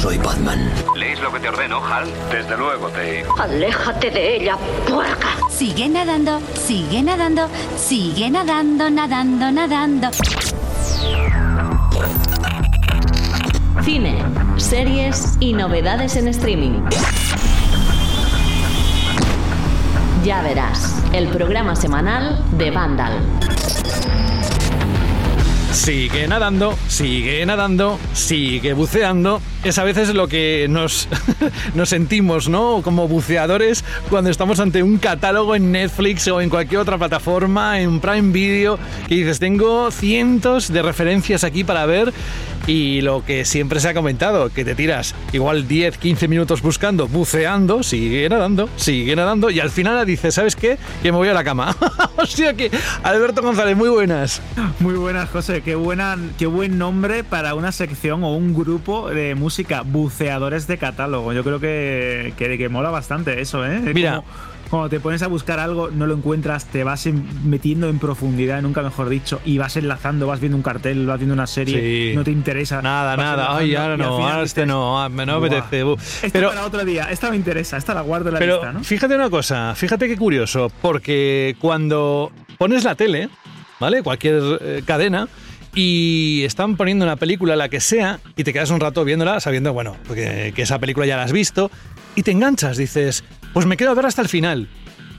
Soy Batman. ¿Lees lo que te ordeno, Hal? Desde luego, Dave. Aléjate de ella, puerca. Sigue nadando, sigue nadando, sigue nadando, nadando, nadando. Cine, series y novedades en streaming. Ya verás, el programa semanal de Vandal. Sigue nadando, sigue nadando, sigue buceando. Es a veces lo que nos, nos sentimos, ¿no? Como buceadores cuando estamos ante un catálogo en Netflix o en cualquier otra plataforma, en Prime Video, que dices, tengo cientos de referencias aquí para ver y lo que siempre se ha comentado, que te tiras igual 10, 15 minutos buscando, buceando, sigue nadando, sigue nadando y al final dices, ¿sabes qué? Que me voy a la cama. o sea que, Alberto González, muy buenas. Muy buenas, José. Qué, buena, qué buen nombre para una sección o un grupo de música, buceadores de catálogo. Yo creo que, que, que mola bastante eso, ¿eh? Mira cuando te pones a buscar algo, no lo encuentras, te vas metiendo en profundidad, nunca mejor dicho, y vas enlazando, vas viendo un cartel, vas viendo una serie, no te interesa. Nada, nada, ay, ahora no, ahora este no, ah, me no apetece. Pero para otro día, esta me interesa, esta la guardo en la pero lista, ¿no? Fíjate una cosa, fíjate qué curioso, porque cuando pones la tele, ¿vale? Cualquier eh, cadena, y están poniendo una película, la que sea, y te quedas un rato viéndola sabiendo, bueno, que, que esa película ya la has visto, y te enganchas, dices, pues me quedo a ver hasta el final.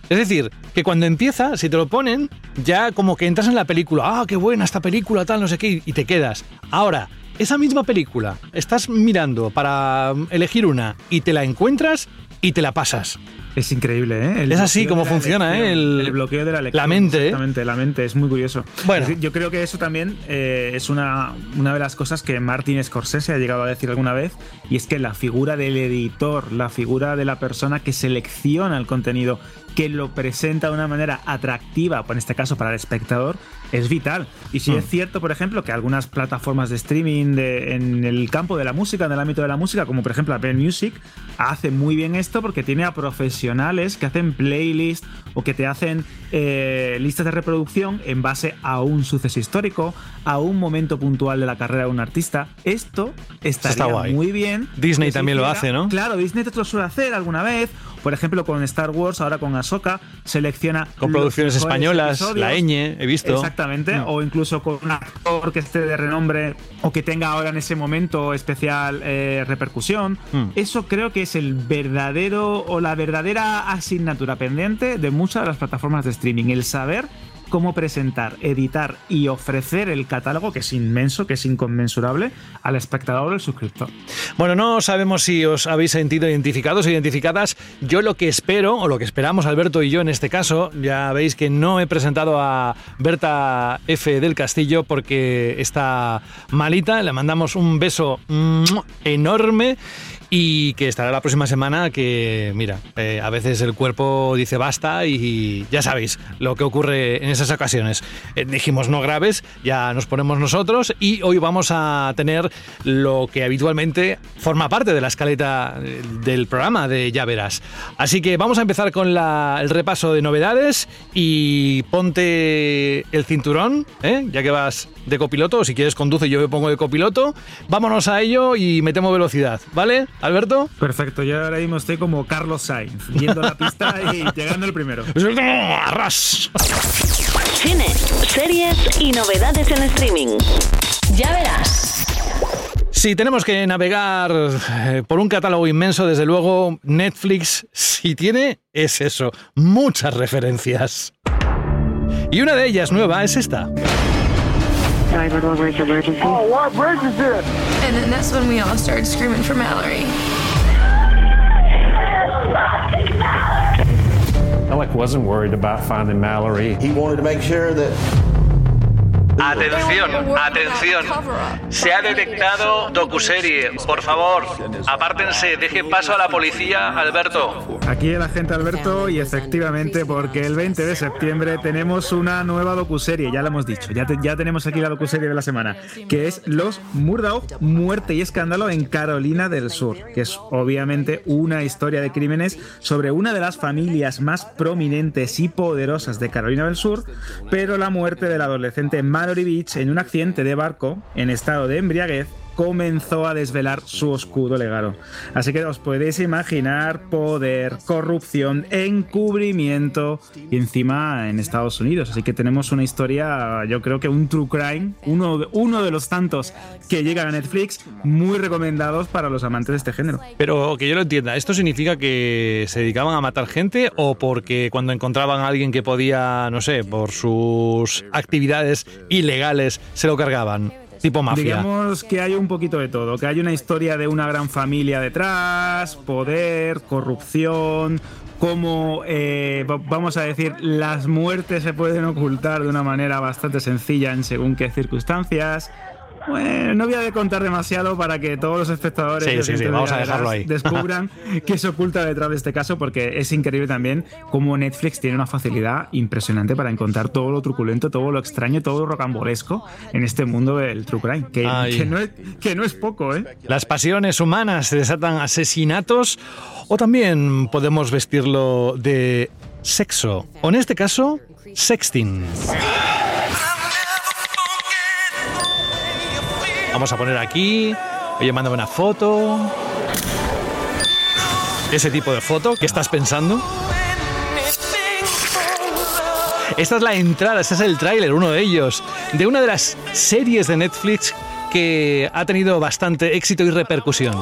Es decir, que cuando empieza, si te lo ponen, ya como que entras en la película, ah, qué buena esta película, tal, no sé qué, y te quedas. Ahora, esa misma película, estás mirando para elegir una y te la encuentras y te la pasas. Es increíble, ¿eh? es así como funciona, ¿eh? El, bloqueo de la lectura. La mente. ¿eh? Exactamente, la mente, es muy curioso. Bueno. Yo creo que eso también eh, es una, una de las cosas que Martin Scorsese ha llegado a decir alguna vez, y es que la figura del editor, la figura de la persona que selecciona el contenido, que lo presenta de una manera atractiva, en este caso para el espectador, es vital. Y si es hmm. cierto, por ejemplo, que algunas plataformas de streaming en el campo de la música, en el ámbito de la música, como por ejemplo Apple Music, hace muy bien esto porque tiene a profesionales que hacen playlists o que te hacen eh, listas de reproducción en base a un suceso histórico, a un momento puntual de la carrera de un artista. Esto estaría muy bien. Disney también lo hace, ¿no? Claro, Disney te lo suele hacer alguna vez. Por ejemplo, con Star Wars, ahora con Ahsoka, selecciona. Con producciones españolas, la ñ, he visto. Exactamente. Mm. O incluso con un actor que esté de renombre o que tenga ahora en ese momento especial eh, repercusión. Mm. Eso creo que es el verdadero o la verdadera asignatura pendiente de muchas de las plataformas de streaming. El saber cómo presentar, editar y ofrecer el catálogo, que es inmenso, que es inconmensurable, al espectador o al suscriptor. Bueno, no sabemos si os habéis sentido identificados o identificadas. Yo lo que espero, o lo que esperamos Alberto y yo en este caso, ya veis que no he presentado a Berta F. del Castillo porque está malita. Le mandamos un beso enorme y que estará la próxima semana que, mira, eh, a veces el cuerpo dice basta y ya sabéis lo que ocurre en esas ocasiones. Eh, dijimos no graves, ya nos ponemos nosotros y hoy vamos a tener lo que habitualmente forma parte de la escaleta eh, del programa de Ya Verás. Así que vamos a empezar con el repaso de novedades y ponte el cinturón, ya que vas de copiloto, o si quieres conduce yo me pongo de copiloto. Vámonos a ello y metemos velocidad, ¿vale? Alberto. Perfecto, yo ahora mismo estoy como Carlos Sainz, viendo la pista y llegando el primero. ¡Arras! Cine, series y novedades en streaming. Ya verás. Si tenemos que navegar eh, por un catálogo inmenso, desde luego Netflix, si tiene, es eso, muchas referencias. Y una de ellas nueva es esta. 911, where's emergency? Oh, what bridge is it? And then that's when we all started screaming for Mallory. Alec wasn't worried about finding Mallory. He wanted to make sure that Atención, atención. Se ha detectado docuserie. Por favor, apártense, dejen paso a la policía, Alberto. Aquí el agente Alberto y efectivamente porque el 20 de septiembre tenemos una nueva docuserie, ya lo hemos dicho, ya, ya tenemos aquí la docuserie de la semana, que es Los Murdaugh, Muerte y Escándalo en Carolina del Sur, que es obviamente una historia de crímenes sobre una de las familias más prominentes y poderosas de Carolina del Sur, pero la muerte del adolescente En un accidente de barco en estado de embriaguez comenzó a desvelar su oscuro legado. Así que os podéis imaginar poder, corrupción, encubrimiento y encima en Estados Unidos. Así que tenemos una historia, yo creo que un true crime, uno de, uno de los tantos que llegan a Netflix, muy recomendados para los amantes de este género. Pero que yo lo entienda, ¿esto significa que se dedicaban a matar gente o porque cuando encontraban a alguien que podía, no sé, por sus actividades ilegales, se lo cargaban? Tipo mafia. Digamos que hay un poquito de todo, que hay una historia de una gran familia detrás, poder, corrupción, cómo, eh, vamos a decir, las muertes se pueden ocultar de una manera bastante sencilla en según qué circunstancias. Bueno, no voy a contar demasiado para que todos los espectadores sí, sí, sí, vamos a dejarlo ahí. descubran qué se oculta detrás de este caso, porque es increíble también cómo Netflix tiene una facilidad impresionante para encontrar todo lo truculento, todo lo extraño, todo lo rocambolesco en este mundo del true crime, que, que, no, es, que no es poco, ¿eh? Las pasiones humanas se desatan asesinatos o también podemos vestirlo de sexo, o en este caso, sexting. Vamos a poner aquí. Oye, mándame una foto. Ese tipo de foto. ¿Qué estás pensando? Esta es la entrada, este es el tráiler, uno de ellos, de una de las series de Netflix que ha tenido bastante éxito y repercusión.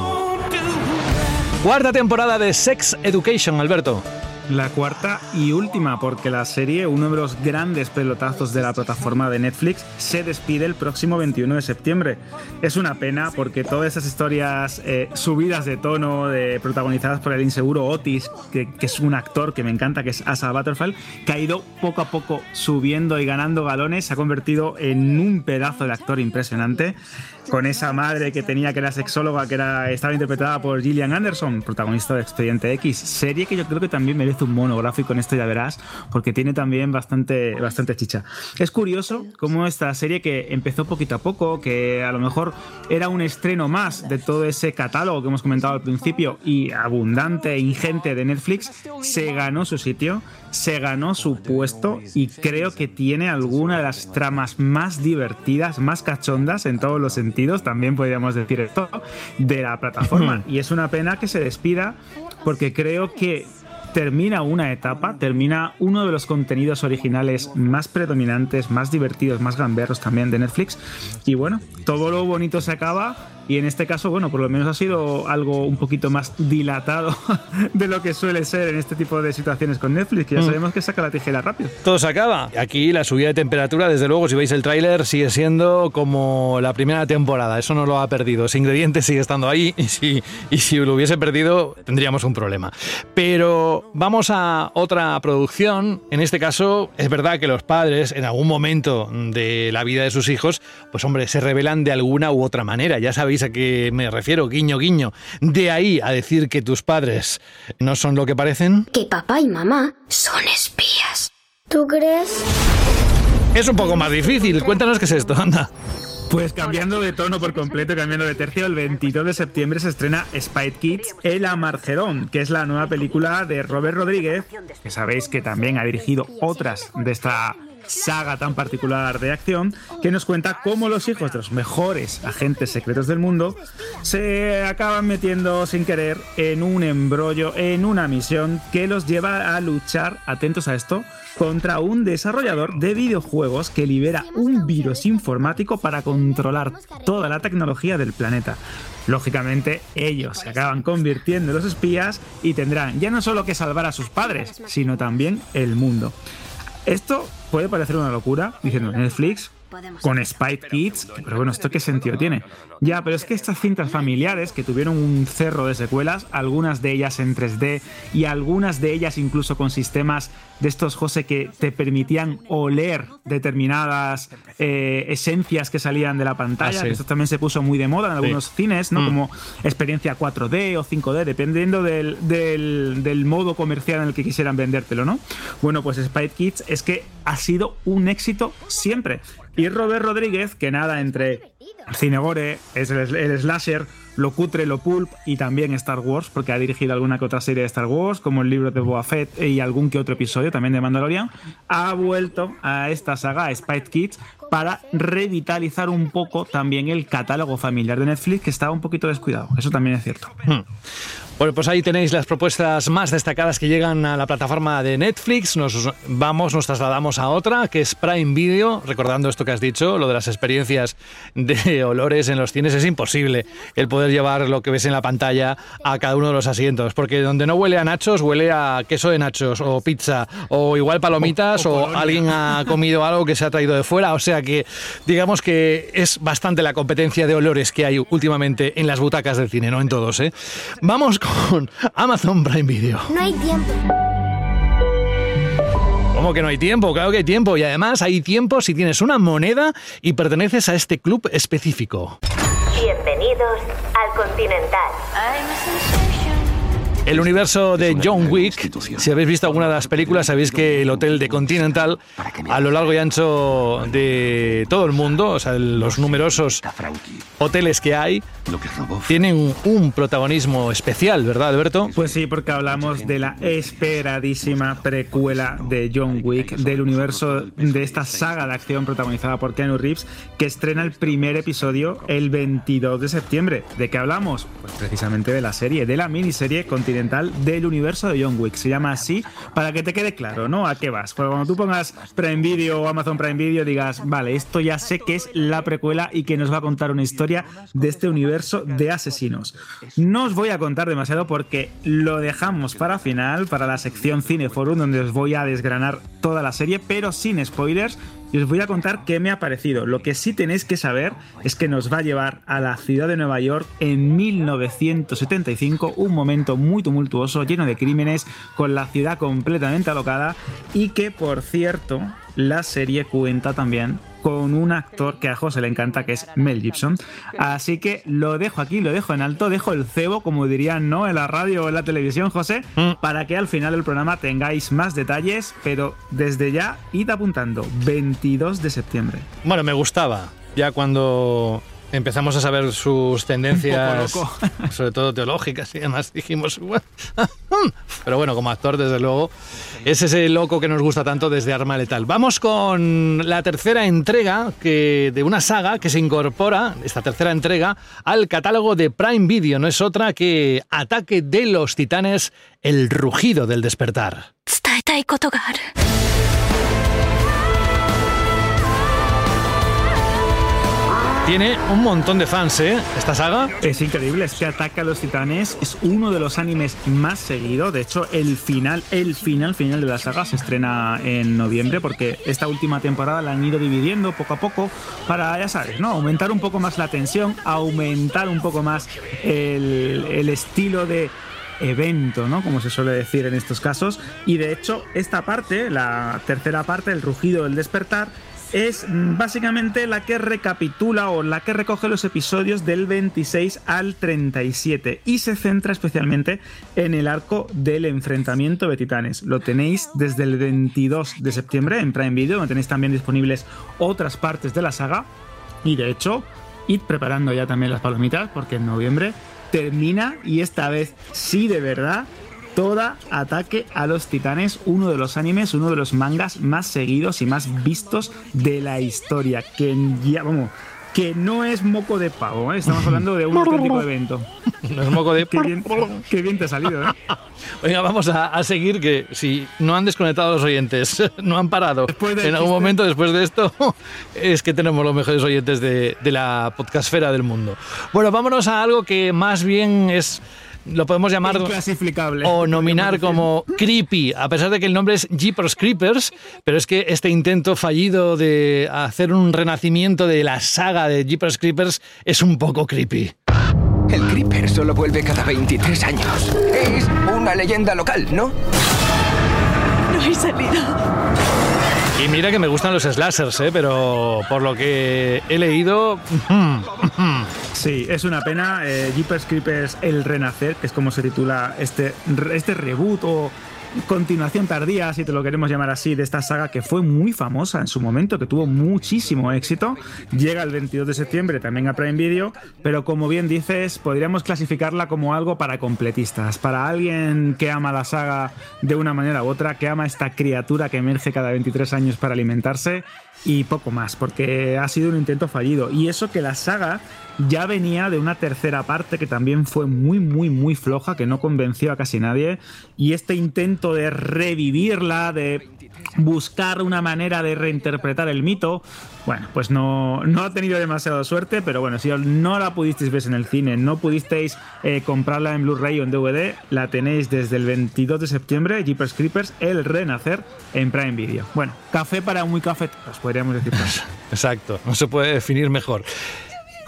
Cuarta temporada de Sex Education, Alberto. La cuarta y última, porque la serie, uno de los grandes pelotazos de la plataforma de Netflix, se despide el próximo 21 de septiembre. Es una pena porque todas esas historias eh, subidas de tono, de, protagonizadas por el inseguro Otis, que, que, es un actor que me encanta, que es Asa Butterfield, que ha ido poco a poco subiendo y ganando galones, se ha convertido en un pedazo de actor impresionante con esa madre que tenía que era sexóloga, que era, estaba interpretada por Gillian Anderson, protagonista de Expediente X, serie que yo creo que también merece un monográfico en esto, ya verás, porque tiene también bastante, bastante chicha. Es curioso cómo esta serie que empezó poquito a poco, que a lo mejor era un estreno más de todo ese catálogo que hemos comentado al principio y abundante e ingente de Netflix, se ganó su sitio se ganó su puesto y creo que tiene alguna de las tramas más divertidas, más cachondas en todos los sentidos, también podríamos decir esto, de la plataforma. y es una pena que se despida porque creo que termina una etapa, termina uno de los contenidos originales más predominantes, más divertidos, más gamberros también de Netflix. Y bueno, todo lo bonito se acaba y en este caso, bueno, por lo menos ha sido algo un poquito más dilatado de lo que suele ser en este tipo de situaciones con Netflix, que ya mm. sabemos que saca la tijera rápido. Todo se acaba. Aquí la subida de temperatura, desde luego, si veis el tráiler, sigue siendo como la primera temporada. Eso no lo ha perdido. Ese ingrediente sigue estando ahí y si, y si lo hubiese perdido, tendríamos un problema. Pero vamos a otra producción. En este caso, es verdad que los padres, en algún momento de la vida de sus hijos, pues hombre, se revelan de alguna u otra manera. Ya sabéis a qué me refiero, guiño, guiño. De ahí a decir que tus padres no son lo que parecen. Que papá y mamá son espías. ¿Tú crees? Es un poco más difícil. Cuéntanos qué es esto, anda. Pues cambiando de tono por completo, cambiando de tercio, el 22 de septiembre se estrena Spite Kids, El Amargedón, que es la nueva película de Robert Rodríguez, que sabéis que también ha dirigido otras de esta saga tan particular de acción que nos cuenta cómo los hijos de los mejores agentes secretos del mundo se acaban metiendo sin querer en un embrollo, en una misión que los lleva a luchar, atentos a esto, contra un desarrollador de videojuegos que libera un virus informático para controlar toda la tecnología del planeta. Lógicamente, ellos se acaban convirtiendo en los espías y tendrán ya no solo que salvar a sus padres, sino también el mundo. Esto puede parecer una locura, diciendo Netflix, con Spike Kids, pero bueno, ¿esto qué sentido tiene? Ya, pero es que estas cintas familiares que tuvieron un cerro de secuelas, algunas de ellas en 3D y algunas de ellas incluso con sistemas de estos, José, que te permitían oler determinadas eh, esencias que salían de la pantalla. Ah, Esto también se puso muy de moda en algunos cines, ¿no? Mm. Como experiencia 4D o 5D, dependiendo del, del, del, modo comercial en el que quisieran vendértelo, ¿no? Bueno, pues Spike Kids es que ha sido un éxito siempre. Y Robert Rodríguez, que nada entre Cinegore, es el, el slasher, lo cutre, lo pulp y también Star Wars, porque ha dirigido alguna que otra serie de Star Wars, como el libro de Boba Fett y algún que otro episodio también de Mandalorian, ha vuelto a esta saga, Spite Kids, para revitalizar un poco también el catálogo familiar de Netflix que estaba un poquito descuidado. Eso también es cierto. Hmm. Bueno, pues ahí tenéis las propuestas más destacadas que llegan a la plataforma de Netflix. Nos vamos, nos trasladamos a otra, que es Prime Video. Recordando esto que has dicho, lo de las experiencias de olores en los cines, es imposible el poder llevar lo que ves en la pantalla a cada uno de los asientos, porque donde no huele a nachos, huele a queso de nachos, o pizza, o igual palomitas, o, o alguien ha comido algo que se ha traído de fuera. O sea que, digamos que es bastante la competencia de olores que hay últimamente en las butacas del cine, no en todos. ¿eh? Vamos con con Amazon Prime Video. No hay tiempo. ¿Cómo que no hay tiempo? Claro que hay tiempo. Y además hay tiempo si tienes una moneda y perteneces a este club específico. Bienvenidos al Continental. El universo de John Wick, si habéis visto alguna de las películas, sabéis que el hotel de Continental, a lo largo y ancho de todo el mundo, o sea, los numerosos hoteles que hay, tienen un protagonismo especial, ¿verdad, Alberto? Pues sí, porque hablamos de la esperadísima precuela de John Wick, del universo de esta saga de acción protagonizada por Keanu Reeves, que estrena el primer episodio el 22 de septiembre. ¿De qué hablamos? Pues precisamente de la serie, de la miniserie Continental del universo de John Wick. Se llama así para que te quede claro, ¿no? ¿A qué vas? Porque cuando tú pongas Prime Video o Amazon Prime Video digas, vale, esto ya sé que es la precuela y que nos va a contar una historia de este universo de asesinos. No os voy a contar demasiado porque lo dejamos para final, para la sección Cineforum, donde os voy a desgranar toda la serie, pero sin spoilers y os voy a contar qué me ha parecido. Lo que sí tenéis que saber es que nos va a llevar a la ciudad de Nueva York en 1975, un momento muy tumultuoso, lleno de crímenes, con la ciudad completamente alocada y que, por cierto, la serie cuenta también con un actor que a José le encanta, que es Mel Gibson. Así que lo dejo aquí, lo dejo en alto, dejo el cebo, como dirían, ¿no? En la radio o en la televisión, José, mm. para que al final del programa tengáis más detalles, pero desde ya id apuntando, 22 de septiembre. Bueno, me gustaba. Ya cuando empezamos a saber sus tendencias, sobre todo teológicas y demás, dijimos, pero bueno, como actor, desde luego, es ese loco que nos gusta tanto desde Arma Letal. Vamos con la tercera entrega que, de una saga que se incorpora, esta tercera entrega, al catálogo de Prime Video. No es otra que Ataque de los Titanes, el rugido del despertar. Tiene un montón de fans, ¿eh? Esta saga. Es increíble, es que Ataca a los Titanes es uno de los animes más seguidos. De hecho, el final, el final, final de la saga se estrena en noviembre porque esta última temporada la han ido dividiendo poco a poco para, ya sabes, ¿no? Aumentar un poco más la tensión, aumentar un poco más el, el estilo de evento, ¿no? Como se suele decir en estos casos. Y de hecho, esta parte, la tercera parte, el rugido del despertar, es básicamente la que recapitula o la que recoge los episodios del 26 al 37 y se centra especialmente en el arco del enfrentamiento de titanes. Lo tenéis desde el 22 de septiembre en Prime Video, donde tenéis también disponibles otras partes de la saga y de hecho, id preparando ya también las palomitas porque en noviembre termina y esta vez sí de verdad Toda Ataque a los Titanes, uno de los animes, uno de los mangas más seguidos y más vistos de la historia. Que ya, vamos, que no es moco de pavo, ¿eh? estamos hablando de un auténtico evento. No es moco de qué bien, qué bien te ha salido, ¿eh? Venga, vamos a, seguir, que si no han desconectado los oyentes, no han parado en algún momento después de esto, es que tenemos los mejores oyentes de, de la podcastfera del mundo. Bueno, vámonos a algo que más bien es lo podemos llamar o nominar como creepy, a pesar de que el nombre es Jeepers Creepers, pero es que este intento fallido de hacer un renacimiento de la saga de Jeepers Creepers es un poco creepy. El Creeper solo vuelve cada 23 años. Es una leyenda local, ¿no? No he salido. Y mira que me gustan los slashers, ¿eh? pero por lo que he leído... sí, es una pena. Eh, Jeepers Creepers El Renacer, es como se titula este, este reboot o continuación tardía, si te lo queremos llamar así, de esta saga que fue muy famosa en su momento, que tuvo muchísimo éxito. Llega el 22 de septiembre también a Prime Video, pero como bien dices, podríamos clasificarla como algo para completistas, para alguien que ama la saga de una manera u otra, que ama esta criatura que emerge cada 23 años para alimentarse y poco más, porque ha sido un intento fallido. Y eso que la saga ya venía de una tercera parte que también fue muy, muy, muy floja, que no convenció a casi nadie. Y este intento de revivirla, de buscar una manera de reinterpretar el mito, bueno, pues no, no ha tenido demasiada suerte, pero bueno, si no la pudisteis ver en el cine, no pudisteis eh, comprarla en Blu-ray o en DVD, la tenéis desde el 22 de septiembre, Jeepers Creepers, El Renacer, en Prime Video. Bueno, café para muy café, pues podríamos decir. Exacto, no se puede definir mejor.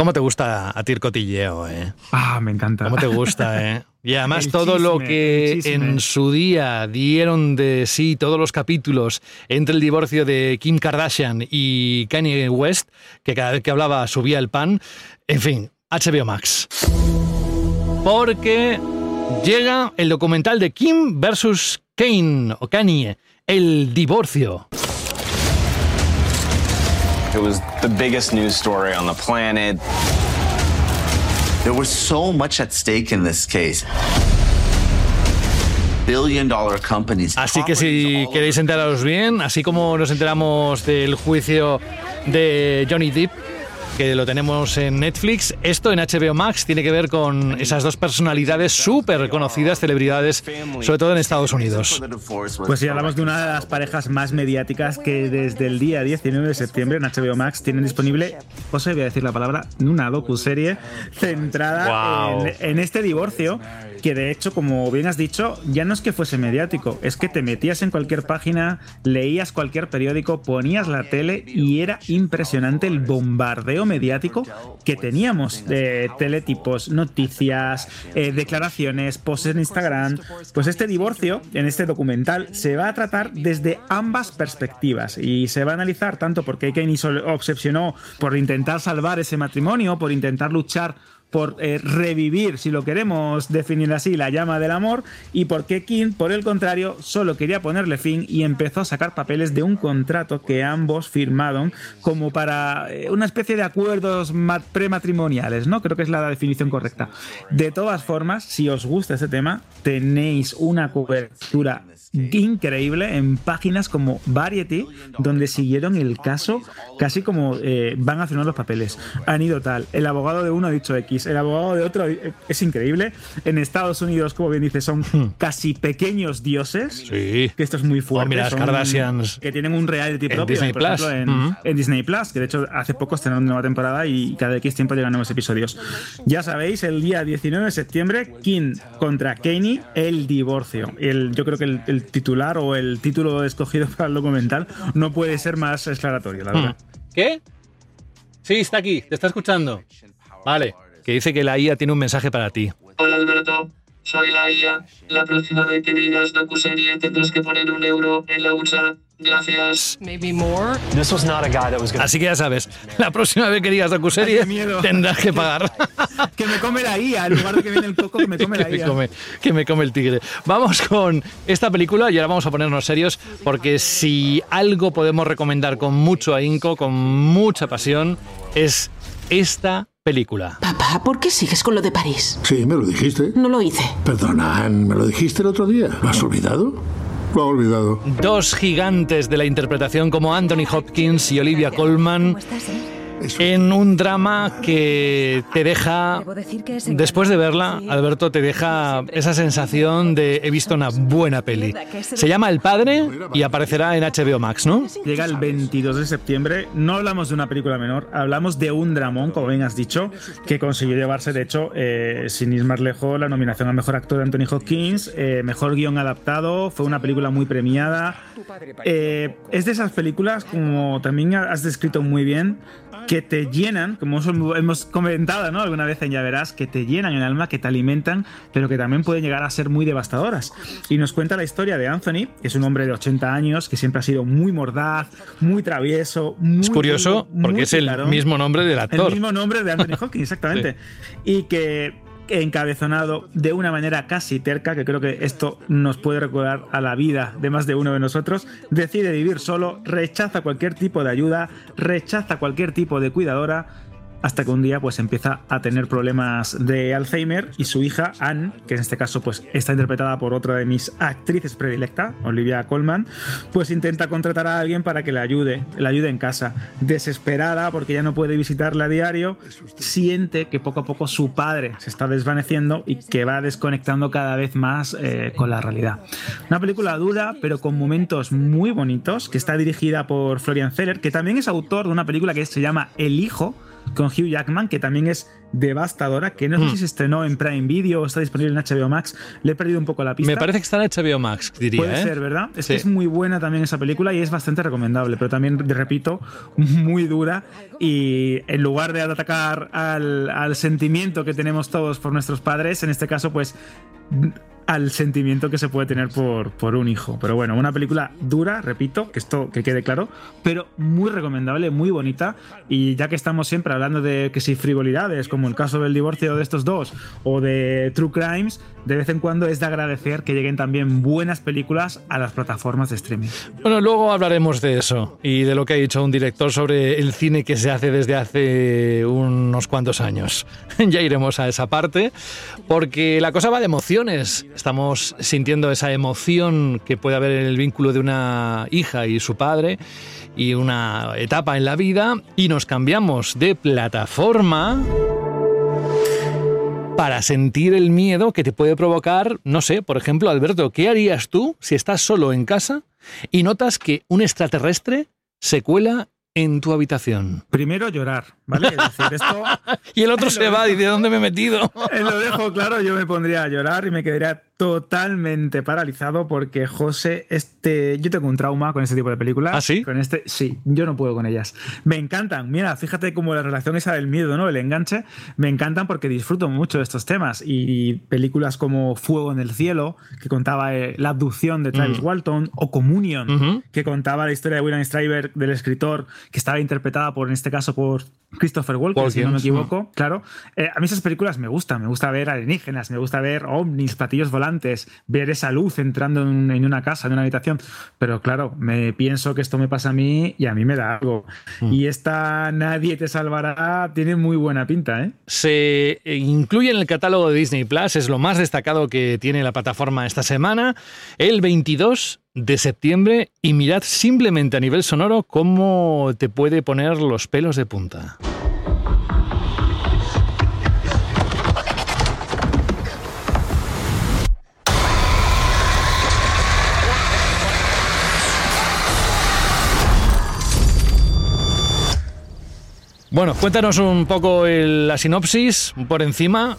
¿Cómo te gusta a ti el cotilleo, eh? Ah, me encanta. ¿Cómo te gusta, eh? Y además todo lo que en su día dieron de sí todos los capítulos entre el divorcio de Kim Kardashian y Kanye West, que cada vez que hablaba subía el pan. En fin, HBO Max. Porque llega el documental de Kim versus Kane o Kanye, el divorcio. It was the biggest news story on the planet. There was so much at stake in this case. Billion dollar companies. Así que si queréis enteraros bien, así como nos enteramos del juicio de Johnny Depp que lo tenemos en Netflix. Esto en HBO Max tiene que ver con esas dos personalidades súper conocidas, celebridades, sobre todo en Estados Unidos. Pues si hablamos de una de las parejas más mediáticas que desde el día 19 de septiembre en HBO Max tienen disponible, José, voy a decir la palabra, una docu-serie centrada en, en este divorcio que de hecho, como bien has dicho, ya no es que fuese mediático, es que te metías en cualquier página, leías cualquier periódico, ponías la tele y era impresionante el bombardeo mediático que teníamos de teletipos, noticias, eh, declaraciones, posts en Instagram. Pues este divorcio, en este documental, se va a tratar desde ambas perspectivas y se va a analizar tanto porque Kenny obsesionó por intentar salvar ese matrimonio, por intentar luchar por eh, revivir, si lo queremos definir así, la llama del amor, y porque King, por el contrario, solo quería ponerle fin y empezó a sacar papeles de un contrato que ambos firmaron como para eh, una especie de acuerdos prematrimoniales, ¿no? Creo que es la definición correcta. De todas formas, si os gusta este tema, tenéis una cobertura increíble en páginas como Variety, donde siguieron el caso casi como eh, van a firmar los papeles. Han ido tal, el abogado de uno ha dicho X, el abogado de otro es increíble. En Estados Unidos, como bien dice, son hmm. casi pequeños dioses. Sí. Que esto es muy fuerte. mira, las Kardashians. Que tienen un reality propio. Disney Plus. en, Disney Plus, que de hecho hace poco estrenaron una nueva temporada y cada X tiempo llegan nuevos episodios. Ya sabéis, el día 19 de septiembre, King contra Kanye, el divorcio. El, yo creo que el titular o el título escogido para el documental no puede ser más aclaratorio, la verdad. Hmm. ¿Qué? Sí, está aquí, te está escuchando. Vale, que dice que la IA tiene un mensaje para ti. Hola Alberto, soy la IA. La próxima vez que digas docuserie tendrás que poner un euro en la bolsa. Gracias. Maybe more. Así que ya sabes, la próxima vez que digas docuserie tendrás que pagar. que me come la IA, en lugar de que viene el coco, que me come la IA. que me come el tigre. Vamos con esta película y ahora vamos a ponernos serios porque si algo podemos recomendar con mucho ahínco, con mucha pasión, es esta película. Papá, ¿por qué sigues con lo de París? Sí, me lo dijiste. No lo hice. Perdona, me lo dijiste el otro día. ¿Lo has olvidado? Lo he olvidado. Dos gigantes de la interpretación como Anthony Hopkins y Olivia Colman en un drama que te deja, después de verla, Alberto, te deja esa sensación de he visto una buena peli. Se llama El Padre y aparecerá en HBO Max, ¿no? Llega el 22 de septiembre. No hablamos de una película menor, hablamos de un dramón, como bien has dicho, que consiguió llevarse, de hecho, eh, sin ir más lejos, la nominación al mejor actor de Anthony Hopkins, eh, mejor guion adaptado. Fue una película muy premiada. Eh, es de esas películas, como también has descrito muy bien, que te llenan, como hemos comentado ¿no? alguna vez en Ya Verás, que te llenan el alma, que te alimentan, pero que también pueden llegar a ser muy devastadoras. Y nos cuenta la historia de Anthony, que es un hombre de 80 años, que siempre ha sido muy mordaz, muy travieso. Muy, es curioso porque es el mismo nombre del actor. El mismo nombre de Anthony Hawking, exactamente. Y que encabezonado de una manera casi terca, que creo que esto nos puede recordar a la vida de más de uno de nosotros, decide vivir solo, rechaza cualquier tipo de ayuda, rechaza cualquier tipo de cuidadora, hasta que un día pues empieza a tener problemas de Alzheimer y su hija Anne, que en este caso pues está interpretada por otra de mis actrices predilecta, Olivia Colman, pues intenta contratar a alguien para que le ayude, le ayude en casa. Desesperada porque ya no puede visitarla a diario, siente que poco a poco su padre se está desvaneciendo y que va desconectando cada vez más eh, con la realidad. Una película dura pero con momentos muy bonitos, que está dirigida por Florian Zeller, que también es autor de una película que se llama El Hijo, con Hugh Jackman, que también es devastadora, que no sé Mm. si se estrenó en Prime Video o está disponible en HBO Max. Le he perdido un poco la pista. Me parece que está en HBO Max, diría. Puede ¿eh? ser, ¿verdad? Es Sí. que es muy buena también esa película y es bastante recomendable, pero también, repito, muy dura. Y en lugar de atacar al, al sentimiento que tenemos todos por nuestros padres, en este caso, pues al sentimiento que se puede tener por, por un hijo. Pero bueno, una película dura, repito, que esto que quede claro, pero muy recomendable, muy bonita. Y ya que estamos siempre hablando de que si frivolidades, como el caso del divorcio de estos dos, o de True Crimes, de vez en cuando es de agradecer que lleguen también buenas películas a las plataformas de streaming. Bueno, luego hablaremos de eso y de lo que ha dicho un director sobre el cine que se hace desde hace unos cuantos años. ya iremos a esa parte, porque la cosa va de emociones. Estamos sintiendo esa emoción que puede haber en el vínculo de una hija y su padre y una etapa en la vida y nos cambiamos de plataforma para sentir el miedo que te puede provocar, no sé, por ejemplo, Alberto, ¿qué harías tú si estás solo en casa y notas que un extraterrestre se cuela en tu habitación? Primero llorar, ¿vale? Es decir, esto... y el otro se va y ¿de dónde me he metido? Lo dejo claro, yo me pondría a llorar y me quedaría totalmente paralizado porque José, este, yo tengo un trauma con este tipo de películas. ¿Ah, sí? Con este, sí, yo no puedo con ellas. Me encantan. Mira, fíjate cómo la relación esa del miedo, ¿no? El enganche, me encantan porque disfruto mucho de estos temas y películas como Fuego en el cielo, que contaba eh, la abducción de Travis Mm. Walton, o Communion, que contaba la historia de William Stryber, del escritor, que estaba interpretada por, en este caso, por Christopher Walken, si no me equivoco. Claro. Eh, a mí esas películas me gustan. Me gusta ver alienígenas, me gusta ver ovnis, platillos volantes, ver esa luz entrando en, en una casa, en una habitación. Pero claro, me pienso que esto me pasa a mí y a mí me da algo. Mm. Y esta Nadie te salvará tiene muy buena pinta, ¿eh? Se incluye en el catálogo de Disney Plus, es lo más destacado que tiene la plataforma esta semana, el 22 de septiembre y mirad simplemente a nivel sonoro cómo te puede poner los pelos de punta. Bueno, cuéntanos un poco la sinopsis por encima.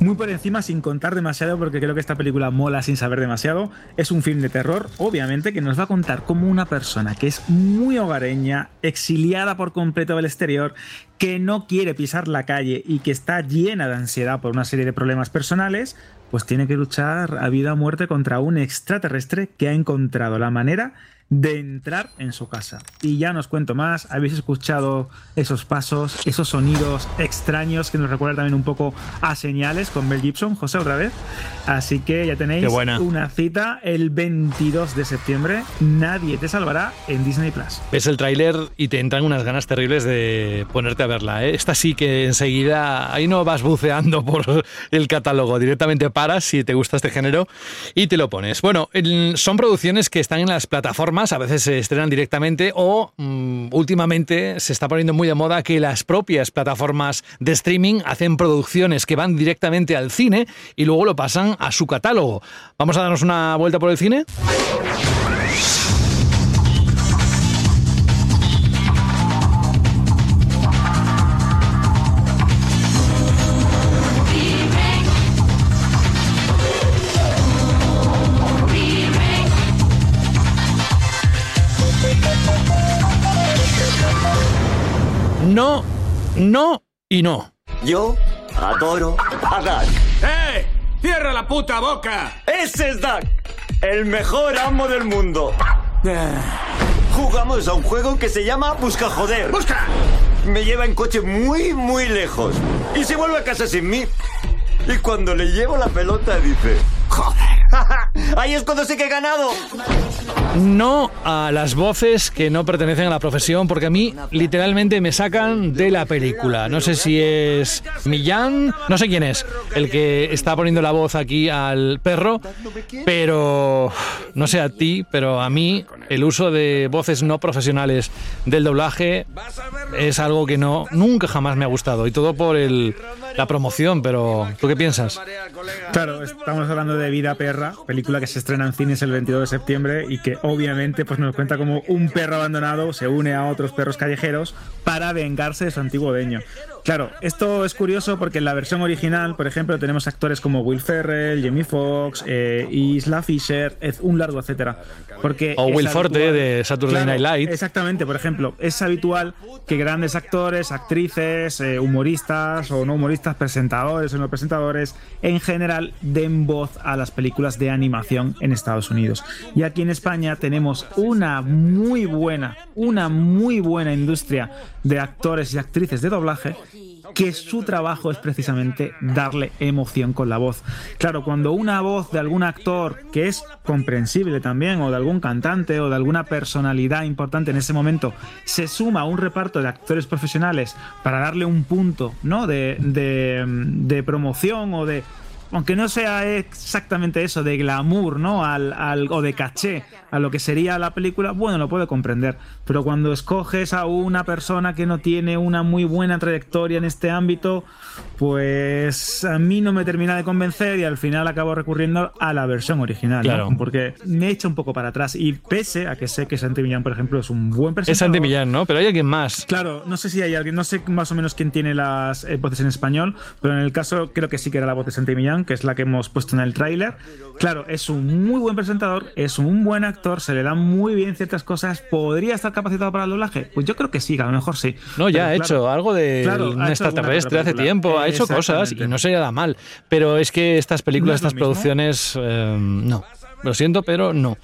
Muy por encima, sin contar demasiado, porque creo que esta película mola sin saber demasiado. Es un film de terror, obviamente, que nos va a contar cómo una persona que es muy hogareña, exiliada por completo del exterior, que no quiere pisar la calle y que está llena de ansiedad por una serie de problemas personales, pues tiene que luchar a vida o muerte contra un extraterrestre que ha encontrado la manera de entrar en su casa. Y ya no os cuento más, habéis escuchado esos pasos, esos sonidos extraños que nos recuerdan también un poco a señales con Mel Gibson, José, otra vez. Así que ya tenéis una cita el 22 de septiembre. Nadie te salvará en Disney Plus. Ves el tráiler y te entran unas ganas terribles de ponerte a verla. ¿eh? Esta sí que enseguida, ahí no vas buceando por el catálogo, directamente paras si te gusta este género y te lo pones. Bueno, son producciones que están en las plataformas, a veces se estrenan directamente o mm, últimamente se está poniendo muy de moda que las propias plataformas de streaming hacen producciones que van directamente al cine y luego lo pasan a su catálogo. Vamos a darnos una vuelta por el cine. No, no y no. Yo adoro a Doug. ¡Eh! ¡Cierra la puta boca! Ese es Doug, el mejor amo del mundo. Jugamos a un juego que se llama Busca Joder. ¡Busca! Me lleva en coche muy, muy lejos. Y se vuelve a casa sin mí. Y cuando le llevo la pelota dice, joder, ahí es cuando sí que he ganado. No a las voces que no pertenecen a la profesión, porque a mí literalmente me sacan de la película. No sé si es Millán, no sé quién es el que está poniendo la voz aquí al perro, pero no sé a ti, pero a mí el uso de voces no profesionales del doblaje es algo que no nunca jamás me ha gustado y todo por el, la promoción, pero ¿tú qué piensas? Claro, estamos hablando de Vida Perra, película que se estrena en cines el 22 de septiembre y que obviamente pues nos cuenta como un perro abandonado se une a otros perros callejeros para vengarse de su antiguo dueño. Claro, esto es curioso porque en la versión original, por ejemplo, tenemos actores como Will Ferrell, Jamie Foxx, eh, Isla Fisher, un largo etcétera. Porque o Will Forte de Saturday Night Live. Exactamente, por ejemplo, es habitual que grandes actores, actrices, eh, humoristas o no humoristas, presentadores o no presentadores, en general den voz a las películas de animación en Estados Unidos. Y aquí en España tenemos una muy buena, una muy buena industria de actores y actrices de doblaje que su trabajo es precisamente darle emoción con la voz. Claro, cuando una voz de algún actor que es comprensible también, o de algún cantante, o de alguna personalidad importante en ese momento, se suma a un reparto de actores profesionales para darle un punto ¿no? de, de, de promoción o de aunque no sea exactamente eso, de glamour, ¿no? Al, al, o de caché a lo que sería la película, bueno, lo puedo comprender. Pero cuando escoges a una persona que no tiene una muy buena trayectoria en este ámbito, pues a mí no me termina de convencer y al final acabo recurriendo a la versión original. Claro. ¿no? Porque me echa un poco para atrás. Y pese a que sé que Santi Millán, por ejemplo, es un buen presentador. Es Santi Millán, ¿no? Pero hay alguien más. Claro, no sé si hay alguien, no sé más o menos quién tiene las eh, voces en español, pero en el caso creo que sí que era la voz de Santi Millán, que es la que hemos puesto en el tráiler. Claro, es un muy buen presentador, es un buen actor, se le dan muy bien ciertas cosas. ¿Podría estar capacitado para el doblaje? Pues yo creo que sí, a lo mejor sí. No, ya Pero, ha claro, hecho algo de claro, un extraterrestre hace tiempo, ha hecho cosas y no se le da mal. Pero es que estas películas, No es estas mismo. producciones, eh, no. Lo siento, pero no.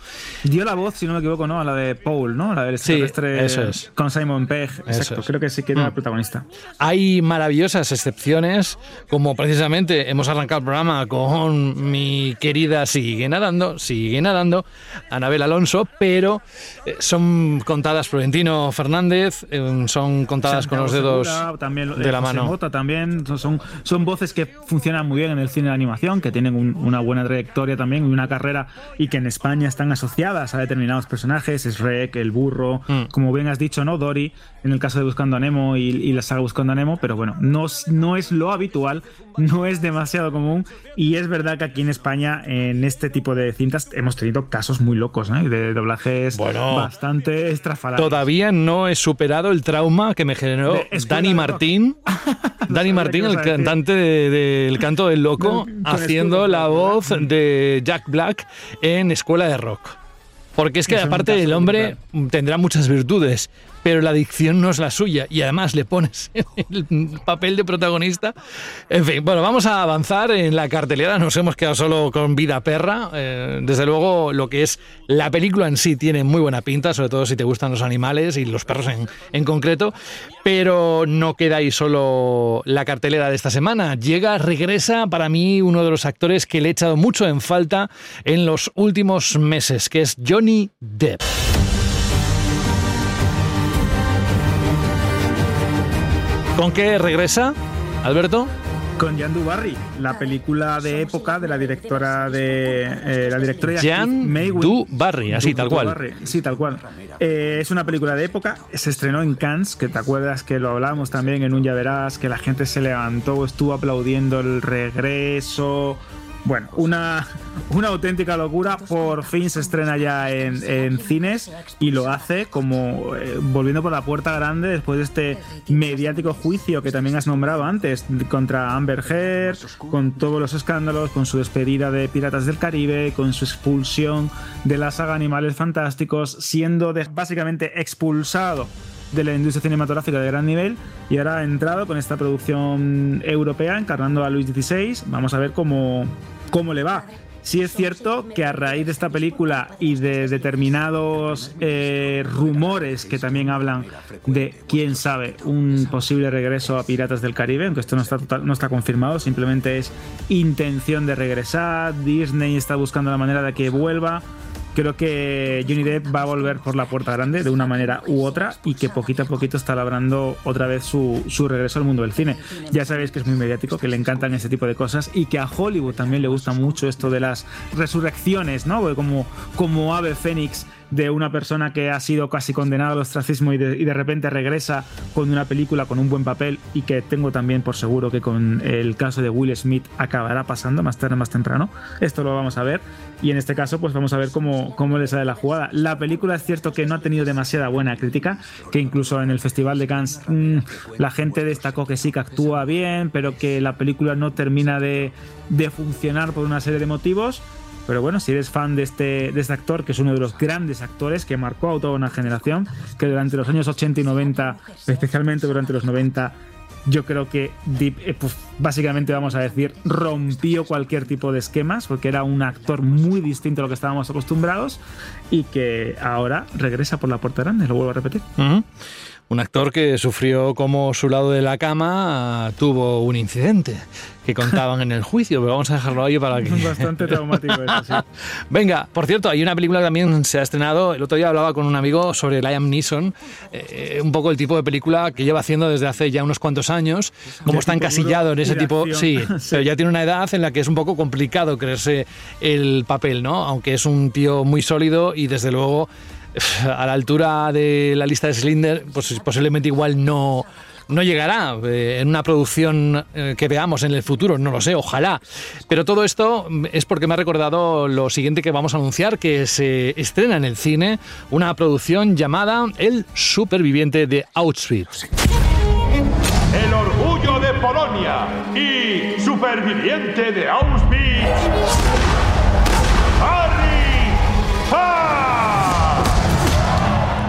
Dio la voz, si no me equivoco, ¿no? A la de Paul, ¿no? La del Sí, extraterrestre eso es. con Simon Pegg. Exacto, creo que sí que era Mm. el protagonista. Hay maravillosas excepciones, como precisamente hemos arrancado el programa con mi querida Sigue Nadando, Sigue Nadando, Anabel Alonso, pero eh, son contadas Florentino Fernández, eh, son contadas con los dedos Segura, también, eh, de la José mano. Mota también son- son, son voces que funcionan muy bien en el cine de animación, que tienen un- una buena trayectoria también y una carrera y que en España están asociadas a determinados personajes, es Rek, el burro, Mm. como bien has dicho, ¿no? Dory, en el caso de Buscando a Nemo y, y la saga Buscando a Nemo, pero bueno, no, es- no es lo habitual, no es demasiado común y es verdad que aquí en España en este tipo de cintas hemos tenido casos muy locos, ¿eh? de doblajes Bueno. bastante estrafalarios. Todavía no he superado el trauma que me generó De Dani. Martín. Dani Martín, el cantante de- del canto del loco, haciendo la voz de Jack Black en Escuela de Rock. Porque es que aparte el hombre tendrá muchas virtudes, pero la dicción no es la suya y además le pones el papel de protagonista. En fin, bueno, vamos a avanzar en la cartelera. Nos hemos quedado solo con Vida Perra. Eh, desde luego, lo que es la película en sí tiene muy buena pinta, sobre todo si te gustan los animales y los perros en, en concreto. Pero no queda ahí solo la cartelera de esta semana. Llega, regresa para mí uno de los actores que le he echado mucho en falta en los últimos meses, que es Johnny Depp. ¿Con qué regresa, Alberto? Con Jan Barry, la película de época de la directora de eh, la directora y Jan May Win- Du Barry, así, Du- tal cual. Barry, Sí, tal cual. Eh, es una película de época, se estrenó en Cannes, que te acuerdas que lo hablábamos también en un Ya Verás, que la gente se levantó, estuvo aplaudiendo el regreso. Bueno, una, una auténtica locura. Por fin se estrena ya en, en cines y lo hace como eh, volviendo por la puerta grande después de este mediático juicio que también has nombrado antes contra Amber Heard, con todos los escándalos, con su despedida de Piratas del Caribe, con su expulsión de la saga Animales Fantásticos, siendo de- básicamente expulsado de la industria cinematográfica de gran nivel y ahora ha entrado con esta producción europea encarnando a Luis XVI. Vamos a ver cómo, cómo le va. Sí es cierto que a raíz de esta película y de determinados eh, rumores que también hablan de, quién sabe, un posible regreso a Piratas del Caribe, aunque esto no está, no está confirmado, simplemente es intención de regresar, Disney está buscando la manera de que vuelva creo que Johnny Depp va a volver por la puerta grande de una manera u otra y que poquito a poquito está labrando otra vez su, su regreso al mundo del cine. Ya sabéis que es muy mediático, que le encantan ese tipo de cosas y que a Hollywood también le gusta mucho esto de las resurrecciones, ¿no? Como, como ave fénix de una persona que ha sido casi condenada al ostracismo y de, de, repente regresa con una película con un buen papel y que tengo también por seguro que con el caso de Will Smith acabará pasando más tarde más temprano. Esto lo vamos a ver y en este caso pues vamos a ver cómo, cómo le sale la jugada. La película es cierto que no ha tenido demasiada buena crítica, que incluso en el Festival de Cannes mmm, la gente destacó que sí que actúa bien, pero que la película no termina de, de funcionar por una serie de motivos. Pero bueno, si eres fan de este, de este actor, que es uno de los grandes actores que marcó a toda una generación, que durante los años 80 y 90, especialmente durante los 90, yo creo que Deep, eh, básicamente vamos a decir, rompió cualquier tipo de esquemas, porque era un actor muy distinto a lo que estábamos acostumbrados y que ahora regresa por la puerta grande, lo vuelvo a repetir. Uh -huh. Un actor que sufrió como su lado de la cama tuvo un incidente que contaban en el juicio, pero vamos a dejarlo ahí para que... Bastante traumático eso, sí. Venga, por cierto, hay una película que también se ha estrenado, el otro día hablaba con un amigo sobre Liam Neeson, eh, un poco el tipo de película que lleva haciendo desde hace ya unos cuantos años, como está encasillado en ese tipo... Sí, sí, pero ya tiene una edad en la que es un poco complicado creerse el papel, ¿no? Aunque es un tío muy sólido y desde luego a la altura de la lista de Slinder, pues posiblemente igual no, no llegará eh, en una producción eh, que veamos en el futuro, no lo sé, ojalá. Pero todo esto es porque me ha recordado lo siguiente que vamos a anunciar, que se estrena en el cine una producción llamada El Superviviente de Auschwitz. El de Y superviviente de Auschwitz.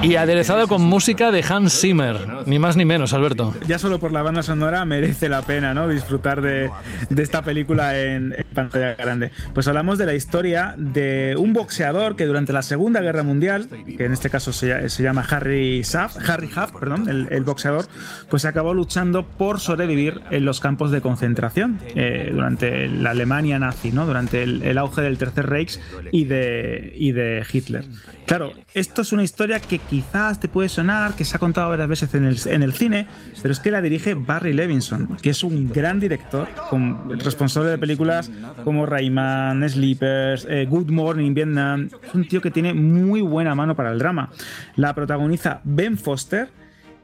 Y aderezado con música de Hans Zimmer, ni más ni menos, Alberto. Ya solo por la banda sonora merece la pena ¿no? disfrutar de, de esta película en, pantalla grande. Pues hablamos de la historia de un boxeador que durante la Segunda Guerra Mundial, que en este caso se, llama Harry Huff, Harry Huff, perdón, el, boxeador, pues acabó luchando por sobrevivir en los campos de concentración eh, durante la Alemania nazi, ¿no? durante el, auge del Tercer Reich y de Hitler. Claro, esto es una historia que quizás te puede sonar, que se ha contado varias veces en el, en el cine, pero es que la dirige Barry Levinson, que es un gran director, con, responsable de películas como Rayman, Sleepers, eh, Good Morning Vietnam. Es un tío que tiene muy buena mano para el drama. La protagoniza Ben Foster.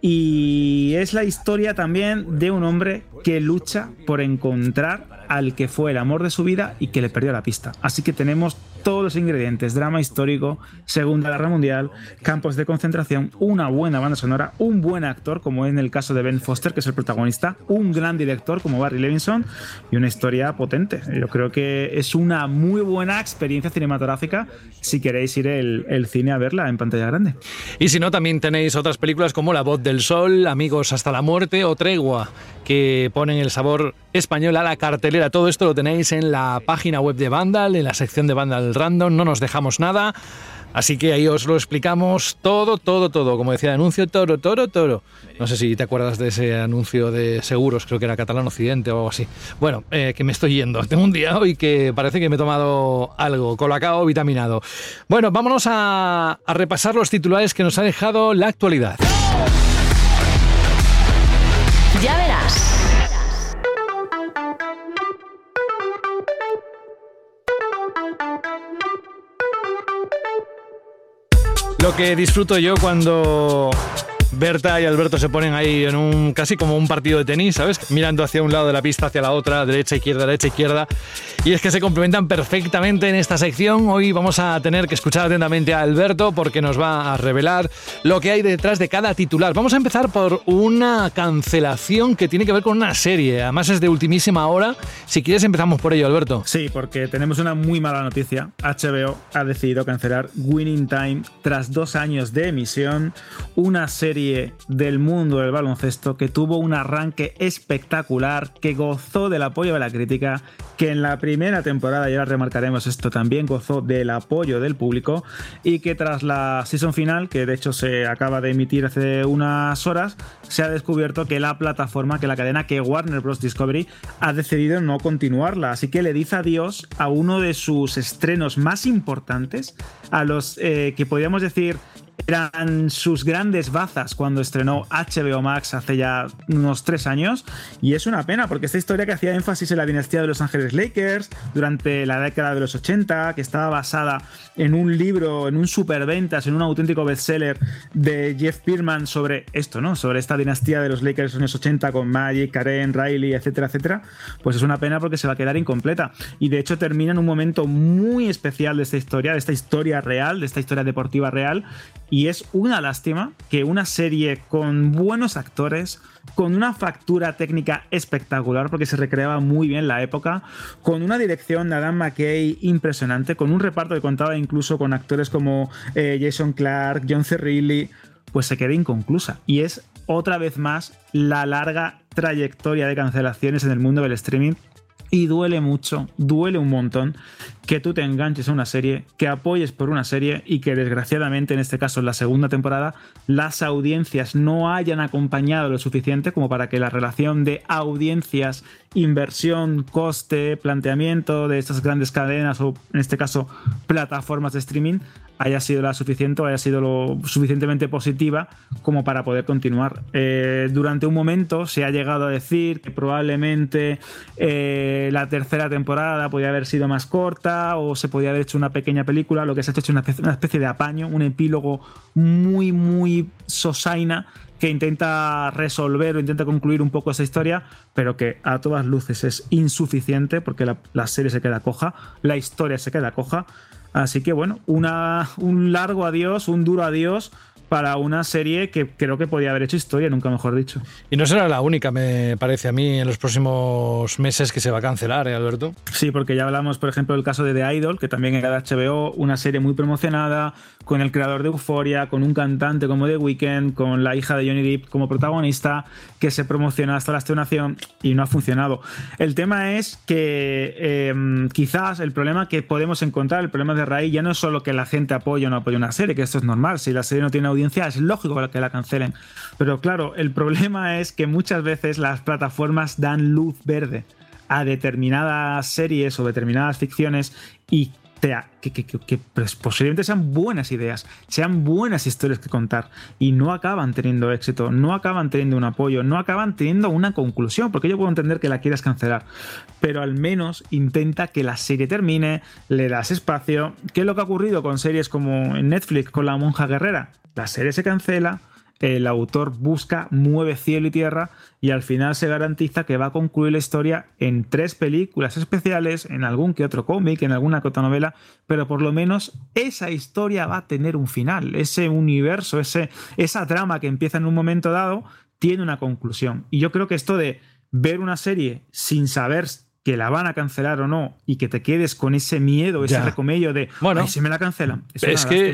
Y es la historia también de un hombre que lucha por encontrar al que fue el amor de su vida y que le perdió la pista. Así que tenemos todos los ingredientes, drama histórico, Segunda Guerra Mundial, campos de concentración, una buena banda sonora, un buen actor, como en el caso de Ben Foster, que es el protagonista, un gran director como Barry Levinson y una historia potente. Yo creo que es una muy buena experiencia cinematográfica si queréis ir el, cine a verla en pantalla grande. Y si no, también tenéis otras películas como La Voz del Sol, Amigos hasta la Muerte o Tregua, que ponen el sabor español a la cartelera. Todo esto lo tenéis en la página web de Vandal, en la sección de Vandal Random, no nos dejamos nada. Así que ahí os lo explicamos todo, todo, todo. Como decía el anuncio, toro, toro, toro. No sé si te acuerdas de ese anuncio de seguros, creo que era Catalán Occidente o algo así. Bueno, eh, que me estoy yendo. Tengo un día hoy que parece que me he tomado algo, colacao vitaminado. Bueno, vámonos a, repasar los titulares que nos ha dejado la actualidad. Lo que disfruto yo cuando Berta y Alberto se ponen ahí en un casi como un partido de tenis, ¿sabes? Mirando hacia un lado de la pista, hacia la otra, derecha, izquierda, derecha, izquierda. Y es que se complementan perfectamente en esta sección. Hoy vamos a tener que escuchar atentamente a Alberto porque nos va a revelar lo que hay detrás de cada titular. Vamos a empezar por una cancelación que tiene que ver con una serie. Además es de ultimísima hora. Si quieres empezamos por ello, Alberto. Sí, porque tenemos una muy mala noticia. HBO ha decidido cancelar Winning Time tras dos años de emisión. Una serie del mundo del baloncesto que tuvo un arranque espectacular, que gozó del apoyo de la crítica, que en la primera temporada, y ahora remarcaremos esto también, gozó del apoyo del público y que tras la season final, que de hecho se acaba de emitir hace unas horas, se ha descubierto que la plataforma, que la cadena, que Warner Bros. Discovery ha decidido no continuarla. Así que le dice adiós a uno de sus estrenos más importantes, a los eh, que podríamos decir eran sus grandes bazas cuando estrenó HBO Max hace ya unos tres años. Y es una pena, porque esta historia que hacía énfasis en la dinastía de Los Ángeles Lakers durante la década de los 80, que estaba basada en un libro, en un superventas, en un auténtico bestseller de Jeff Pearman sobre esto, ¿no? Sobre esta dinastía de los Lakers en los 80 con Magic, Karen, Riley, etcétera, etcétera. Pues es una pena porque se va a quedar incompleta. Y de hecho termina en un momento muy especial de esta historia, de esta historia real, de esta historia deportiva real y es una lástima que una serie con buenos actores, con una factura técnica espectacular, porque se recreaba muy bien la época, con una dirección de Adam McKay impresionante, con un reparto que contaba incluso con actores como eh, Jason Clark, John Cerrilli, pues se queda inconclusa. Y es otra vez más la larga trayectoria de cancelaciones en el mundo del streaming y duele mucho, duele un montón que tú te enganches a una serie, que apoyes por una serie y que desgraciadamente en este caso en la segunda temporada las audiencias no hayan acompañado lo suficiente como para que la relación de audiencias, inversión, coste, planteamiento de estas grandes cadenas o en este caso plataformas de streaming haya sido la suficiente o haya sido lo suficientemente positiva como para poder continuar. Eh, durante un momento se ha llegado a decir que probablemente eh, la tercera temporada podía haber sido más corta o se podía haber hecho una pequeña película, lo que se ha hecho es una especie, de apaño, un epílogo muy, muy sosaina que intenta resolver o intenta concluir un poco esa historia, pero que a todas luces es insuficiente porque la, serie se queda coja, la historia se queda coja. Así que bueno, un largo adiós, un duro adiós para una serie que creo que podía haber hecho historia, nunca mejor dicho. Y no será la única, me parece a mí, en los próximos meses que se va a cancelar, ¿eh, Alberto? Sí, porque ya hablamos, por ejemplo, del caso de The Idol, que también era de HBO, una serie muy promocionada, con el creador de Euphoria, con un cantante como The Weeknd, con la hija de Johnny Depp como protagonista, que se promociona hasta la estrenación y no ha funcionado. El tema es que em, quizás el problema que podemos encontrar, el problema de raíz, ya no es solo que la gente apoye o no apoye una serie, que esto es normal, si la serie no tiene audiencia, es lógico que la cancelen. Pero claro, el problema es que muchas veces las plataformas dan luz verde a determinadas series o determinadas ficciones y que, que, pues, posiblemente sean buenas ideas, sean buenas historias que contar y no acaban teniendo éxito, no acaban teniendo un apoyo, no acaban teniendo una conclusión, porque yo puedo entender que la quieras cancelar, pero al menos intenta que la serie termine, le das espacio. ¿Qué es lo que ha ocurrido con series como en Netflix con La Monja Guerrera? La serie se cancela, el autor busca, mueve cielo y tierra y al final se garantiza que va a concluir la historia en tres películas especiales, en algún que otro cómic, en alguna que novela, pero por lo menos esa historia va a tener un final, ese universo, ese, esa trama que empieza en un momento dado tiene una conclusión. Y yo creo que esto de ver una serie sin saber que la van a cancelar o no y que te quedes con ese miedo, ese recomello de, bueno, si me la cancelan. Es, que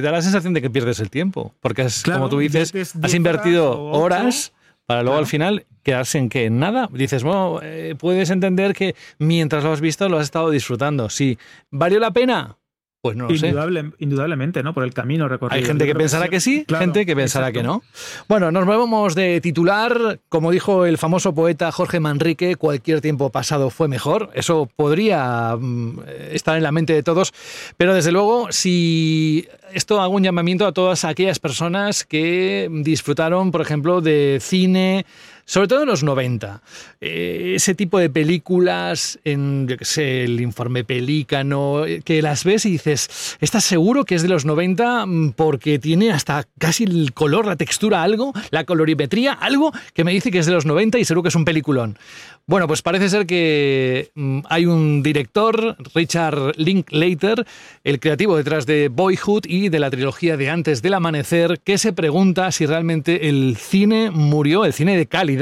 da la sensación de que pierdes el tiempo, porque es, como tú dices, has invertido horas para luego al final quedarse en que en nada. Dices, bueno, eh, puedes entender que mientras lo has visto lo has estado disfrutando. Sí, ¿valió la pena? Pues no lo sé. Indudablemente, ¿no? Por el camino recorrido. Hay gente que pensará que sí, gente que pensará que no. Bueno, nos movemos de titular. Como dijo el famoso poeta Jorge Manrique, cualquier tiempo pasado fue mejor. Eso podría mm, estar en la mente de todos. Pero desde luego, si esto hago un llamamiento a todas aquellas personas que disfrutaron, por ejemplo, de cine sobre todo en los 90. Eh, ese tipo de películas, en, yo sé, el informe Pelícano, eh, que las ves y dices, ¿estás seguro que es de los 90? Mm, porque tiene hasta casi el color, la textura, algo, la colorimetría, algo que me dice que es de los 90 y seguro que es un peliculón. Bueno, pues parece ser que mm, hay un director, Richard Linklater, el creativo detrás de Boyhood y de la trilogía de Antes del Amanecer, que se pregunta si realmente el cine murió, el cine de calidad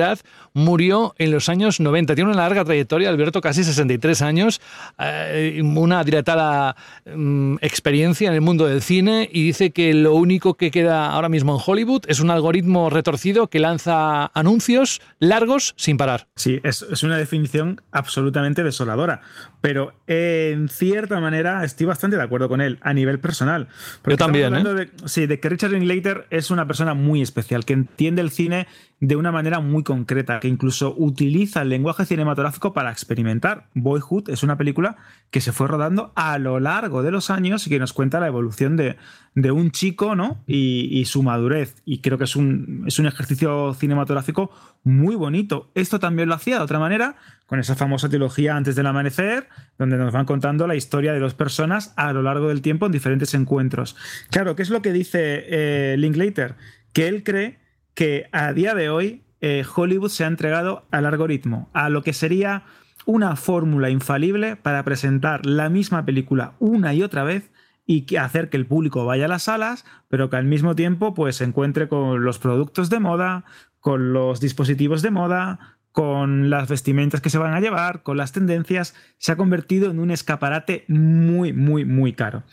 murió en los años 90. Tiene una larga trayectoria, Alberto, casi 63 años, eh, una dilatada mm, experiencia en el mundo del cine y dice que lo único que queda ahora mismo en Hollywood es un algoritmo retorcido que lanza anuncios largos sin parar. Sí, es, es una definición absolutamente desoladora, pero en cierta manera estoy bastante de acuerdo con él a nivel personal. Yo también, ¿eh? De, sí, de que Richard Linklater es una persona muy especial, que entiende el cine de una manera muy concreta, que incluso utiliza el lenguaje cinematográfico para experimentar. Boyhood es una película que se fue rodando a lo largo de los años y que nos cuenta la evolución de, de un chico ¿no? Y, y, su madurez. Y creo que es un, es un ejercicio cinematográfico muy bonito. Esto también lo hacía de otra manera, con esa famosa trilogía Antes del Amanecer, donde nos van contando la historia de dos personas a lo largo del tiempo en diferentes encuentros. Claro, ¿qué es lo que dice eh, Linklater? Que él cree que a día de hoy eh, Hollywood se ha entregado al algoritmo, a lo que sería una fórmula infalible para presentar la misma película una y otra vez y hacer que el público vaya a las salas, pero que al mismo tiempo pues se encuentre con los productos de moda, con los dispositivos de moda, con las vestimentas que se van a llevar, con las tendencias, se ha convertido en un escaparate muy, muy, muy caro.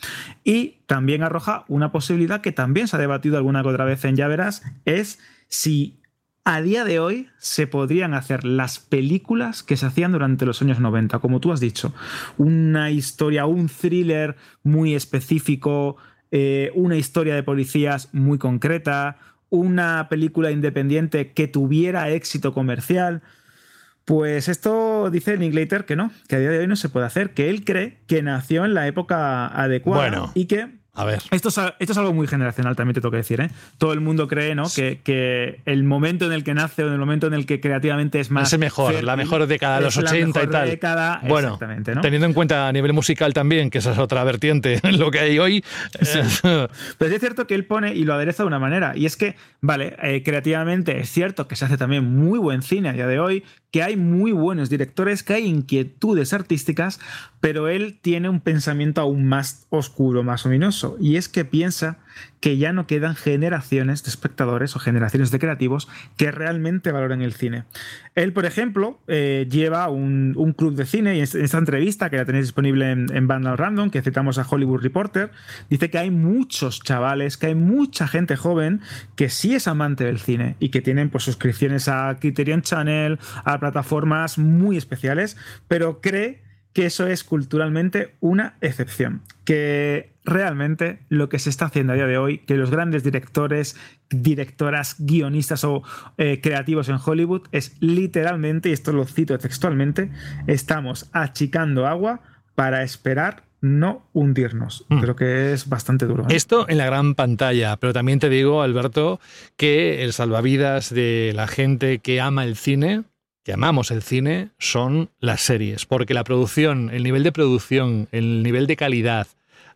Y también arroja una posibilidad que también se ha debatido alguna que otra vez en Ya es si a día de hoy se podrían hacer las películas que se hacían durante los años 90, como tú has dicho. Una historia, un thriller muy específico, eh, una historia de policías muy concreta, una película independiente que tuviera éxito comercial. Pues esto dice Linklater que no, que a día de hoy no se puede hacer, que él cree que nació en la época adecuada y que a ver. Esto es, esto es, algo muy generacional, también te tengo que decir. ¿eh? Todo el mundo cree ¿no? Que, que, el momento en el que nace o en el momento en el que creativamente es más. Es el mejor, la mejor década de los 80 y tal. Década, bueno, ¿no? teniendo en cuenta a nivel musical también, que esa es otra vertiente en lo que hay hoy. Sí. Pero es cierto que él pone y lo adereza de una manera. Y es que, vale, eh, creativamente es cierto que se hace también muy buen cine a día de hoy, que hay muy buenos directores, que hay inquietudes artísticas, pero él tiene un pensamiento aún más oscuro, más ominoso, y es que piensa que ya no quedan generaciones de espectadores o generaciones de creativos que realmente valoren el cine. Él, por ejemplo, eh, lleva un, club de cine y en esta entrevista que la tenéis disponible en, en Random, que citamos a Hollywood Reporter, dice que hay muchos chavales, que hay mucha gente joven que sí es amante del cine y que tienen pues, suscripciones a Criterion Channel, a plataformas muy especiales, pero cree que eso es culturalmente una excepción, que realmente lo que se está haciendo a día de hoy, que los grandes directores, directoras, guionistas o eh, creativos en Hollywood es literalmente, y esto lo cito textualmente, estamos achicando agua para esperar no hundirnos. Mm. Creo que es bastante duro. ¿eh? Esto en la gran pantalla, pero también te digo, Alberto, que el salvavidas de la gente que ama el cine que amamos el cine son las series, porque la producción, el nivel de producción, el nivel de calidad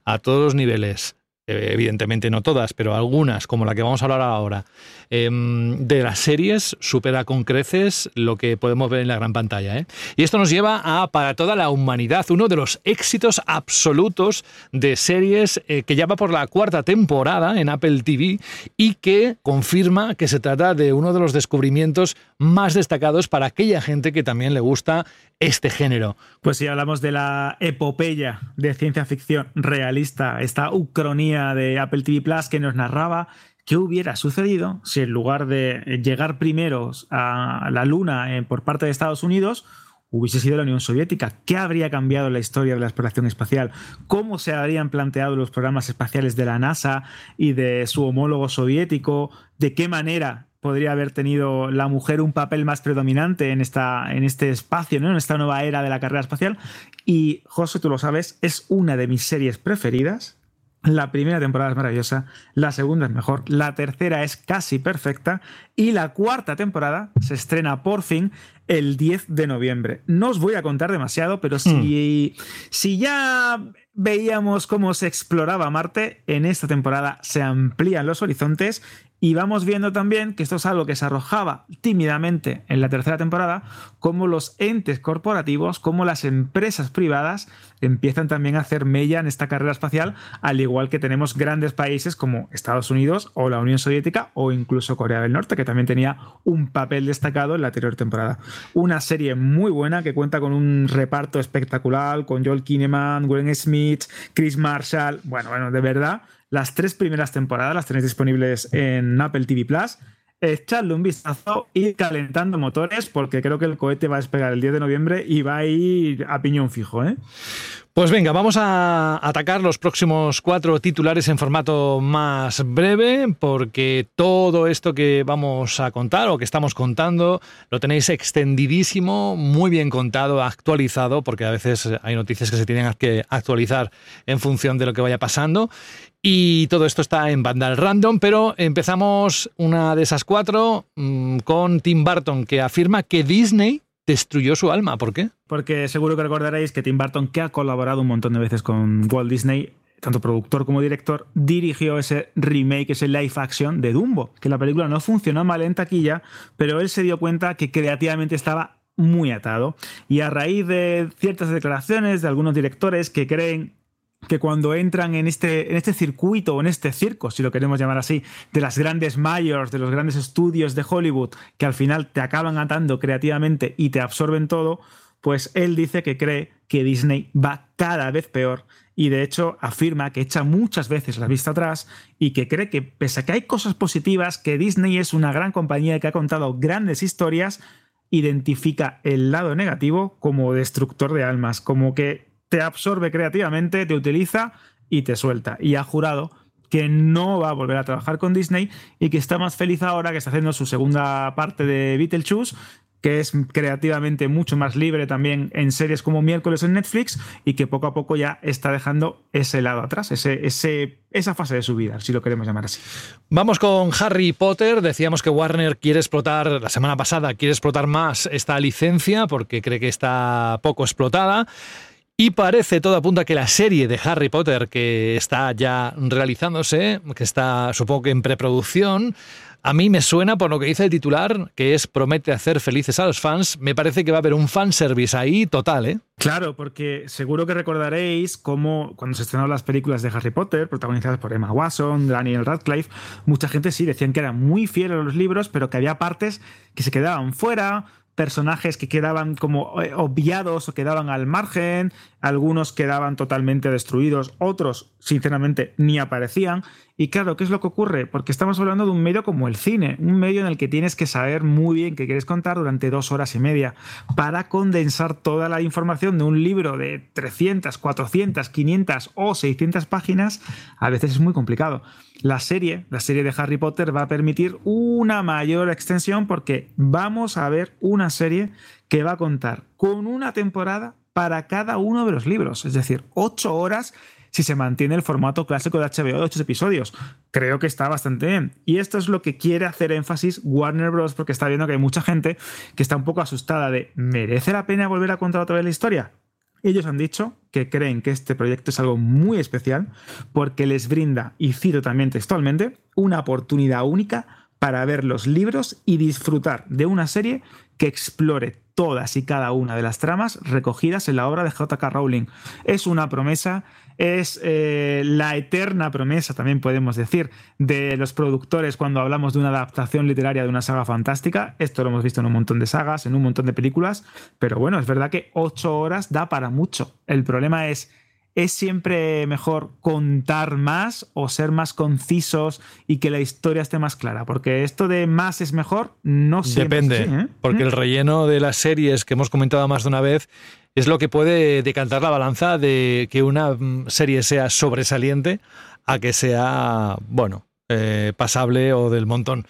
a todos los niveles, evidentemente no todas, pero algunas, como la que vamos a hablar ahora, em, de las series supera con creces lo que podemos ver en la gran pantalla. ¿eh? Y esto nos lleva a Para toda la humanidad, uno de los éxitos absolutos de series eh, que ya va por la cuarta temporada en Apple TV y que confirma que se trata de uno de los descubrimientos más destacados para aquella gente que también le gusta este género. Pues si hablamos de la epopeya de ciencia ficción realista, esta ucronía de Apple TV Plus que nos narraba qué hubiera sucedido si en lugar de llegar primeros a la Luna eh, por parte de Estados Unidos, hubiese sido la Unión Soviética. ¿Qué habría cambiado la historia de la exploración espacial? ¿Cómo se habrían planteado los programas espaciales de la NASA y de su homólogo soviético? ¿De qué manera podría haber tenido la mujer un papel más predominante en, esta, en este espacio, en esta nueva era de la carrera espacial. Y José, tú lo sabes, es una de mis series preferidas. La primera temporada es maravillosa, la segunda es mejor, la tercera es casi perfecta y la cuarta temporada se estrena por fin el 10 de noviembre. No os voy a contar demasiado, pero si, Hmm. si ya veíamos cómo se exploraba Marte, en esta temporada se amplían los horizontes y vamos viendo también que esto es algo que se arrojaba tímidamente en la tercera temporada, como los entes corporativos, como las empresas privadas empiezan también a hacer mella en esta carrera espacial, al igual que tenemos grandes países como Estados Unidos o la Unión Soviética o incluso Corea del Norte, que también tenía un papel destacado en la anterior temporada. Una serie muy buena que cuenta con un reparto espectacular, con Joel Kinnaman, Gwen Smith, Chris Marshall, bueno, bueno, de verdad las tres primeras temporadas las tenéis disponibles en Apple TV Plus. Echadle un vistazo y calentando motores, porque creo que el cohete va a despegar el 10 de noviembre y va a ir a piñón fijo. ¿eh? Pues venga, vamos a atacar los próximos cuatro titulares en formato más breve, porque todo esto que vamos a contar o que estamos contando lo tenéis extendidísimo, muy bien contado, actualizado, porque a veces hay noticias que se tienen que actualizar en función de lo que vaya pasando. Y todo esto está en Vandal Random, pero empezamos una de esas cuatro mmm, con Tim Burton, que afirma que Disney destruyó su alma. ¿Por qué? Porque seguro que recordaréis que Tim Burton, que ha colaborado un montón de veces con Walt Disney, tanto productor como director, dirigió ese remake, ese live action de Dumbo, que la película no funcionó mal en taquilla, pero él se dio cuenta que creativamente estaba muy atado. Y a raíz de ciertas declaraciones de algunos directores que creen que cuando entran en este, en este circuito o en este circo, si lo queremos llamar así, de las grandes mayors, de los grandes estudios de Hollywood, que al final te acaban atando creativamente y te absorben todo, pues él dice que cree que Disney va cada vez peor y de hecho afirma que echa muchas veces la vista atrás y que cree que pese a que hay cosas positivas, que Disney es una gran compañía que ha contado grandes historias, identifica el lado negativo como destructor de almas, como que te absorbe creativamente, te utiliza y te suelta. Y ha jurado que no va a volver a trabajar con Disney y que está más feliz ahora que está haciendo su segunda parte de Beetlejuice que es creativamente mucho más libre también en series como Miércoles en Netflix y que poco a poco ya está dejando ese lado atrás, ese, esa fase de su vida, si lo queremos llamar así. Vamos con Harry Potter. Decíamos que Warner quiere explotar, la semana pasada, quiere explotar más esta licencia porque cree que está poco explotada. Y parece, todo apunta que la serie de Harry Potter que está ya realizándose, que está supongo que en preproducción, a mí me suena por lo que dice el titular, que es promete hacer felices a los fans. Me parece que va a haber un fanservice ahí total, ¿eh? Claro, porque seguro que recordaréis cómo cuando se estrenaron las películas de Harry Potter, protagonizadas por Emma Watson, Daniel Radcliffe, mucha gente sí decían que eran muy fieles a los libros, pero que había partes que se quedaban fuera, personajes que quedaban como eh, obviados o quedaban al margen, algunos quedaban totalmente destruidos, otros sinceramente ni aparecían. Y claro, ¿qué es lo que ocurre? Porque estamos hablando de un medio como el cine, un medio en el que tienes que saber muy bien qué quieres contar durante dos horas y media para condensar toda la información de un libro de 300, 400, 500 o 600 páginas, a veces es muy complicado. La serie, la serie de Harry Potter va a permitir una mayor extensión porque vamos a ver una serie que va a contar con una temporada para cada uno de los libros, es decir, ocho horas si se mantiene el formato clásico de HBO de ocho episodios. Creo que está bastante bien. Y esto es lo que quiere hacer énfasis Warner Bros. porque está viendo que hay mucha gente que está un poco asustada de ¿merece la pena volver a contar otra vez la historia? Ellos han dicho que creen que este proyecto es algo muy especial porque les brinda, y cito también textualmente, una oportunidad única para ver los libros y disfrutar de una serie que explore todas y cada una de las tramas recogidas en la obra de JK Rowling. Es una promesa, es eh, la eterna promesa, también podemos decir, de los productores cuando hablamos de una adaptación literaria de una saga fantástica. Esto lo hemos visto en un montón de sagas, en un montón de películas, pero bueno, es verdad que ocho horas da para mucho. El problema es ¿Es siempre mejor contar más o ser más concisos y que la historia esté más clara? Porque esto de más es mejor no siempre Depende, es así, ¿eh? porque el relleno de las series que hemos comentado más de una vez es lo que puede decantar la balanza de que una mm, serie sea sobresaliente a que sea, bueno, eh, pasable o del montón.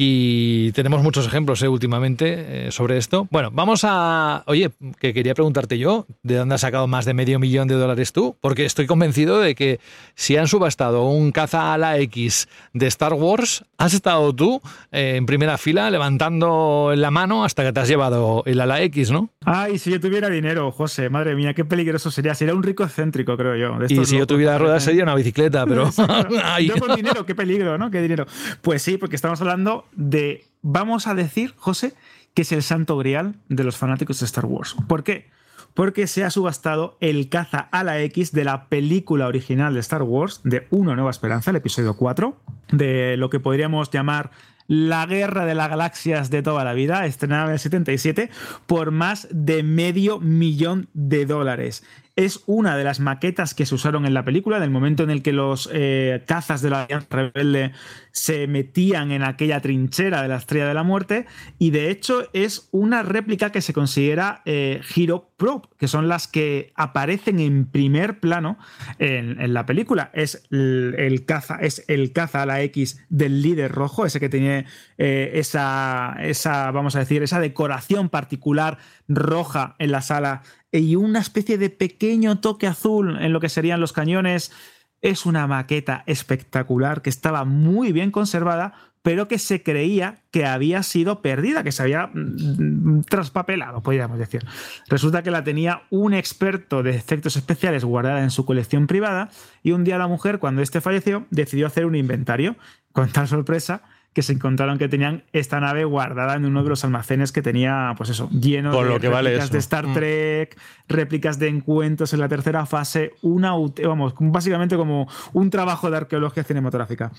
Y tenemos muchos ejemplos eh, últimamente eh, sobre esto. Bueno, vamos a... Oye, que quería preguntarte yo, ¿de dónde has sacado más de medio millón de dólares tú? Porque estoy convencido de que si han subastado un caza a la X de Star Wars, has estado tú eh, en primera fila levantando la mano hasta que te has llevado el ala X, ¿no? Ay, si yo tuviera dinero, José, madre mía, qué peligroso sería. Sería un rico excéntrico, creo yo. y si yo tuviera ruedas sería una bicicleta, pero... yo con dinero, qué peligro, ¿no? Qué dinero. Pues sí, porque estamos hablando de, vamos a decir, José, que es el santo grial de los fanáticos de Star Wars. ¿Por qué? Porque se ha subastado el caza a la X de la película original de Star Wars, de Una Nueva Esperanza, el episodio 4, de lo que podríamos llamar la Guerra de las Galaxias de toda la vida, estrenada en el 77, por más de medio millón de dólares es una de las maquetas que se usaron en la película, del momento en el que los eh, cazas de la Alianza Rebelde se metían en aquella trinchera de la Estrella de la Muerte, y de hecho es una réplica que se considera eh, Hero Prop, que son las que aparecen en primer plano en, la película. Es el, caza, es el caza a la X del líder rojo, ese que tiene eh, esa, esa, vamos a decir, esa decoración particular roja en la sala y una especie de pequeño toque azul en lo que serían los cañones. Es una maqueta espectacular que estaba muy bien conservada, pero que se creía que había sido perdida, que se había mm, traspapelado, podríamos decir. Resulta que la tenía un experto de efectos especiales guardada en su colección privada y un día la mujer, cuando este falleció, decidió hacer un inventario. Con tal sorpresa, que se encontraron que tenían esta nave guardada en uno de los almacenes que tenía, pues eso, lleno de lo que réplicas de Star mm. Trek, réplicas de encuentros en la tercera fase, una, vamos, básicamente como un trabajo de arqueología cinematográfica.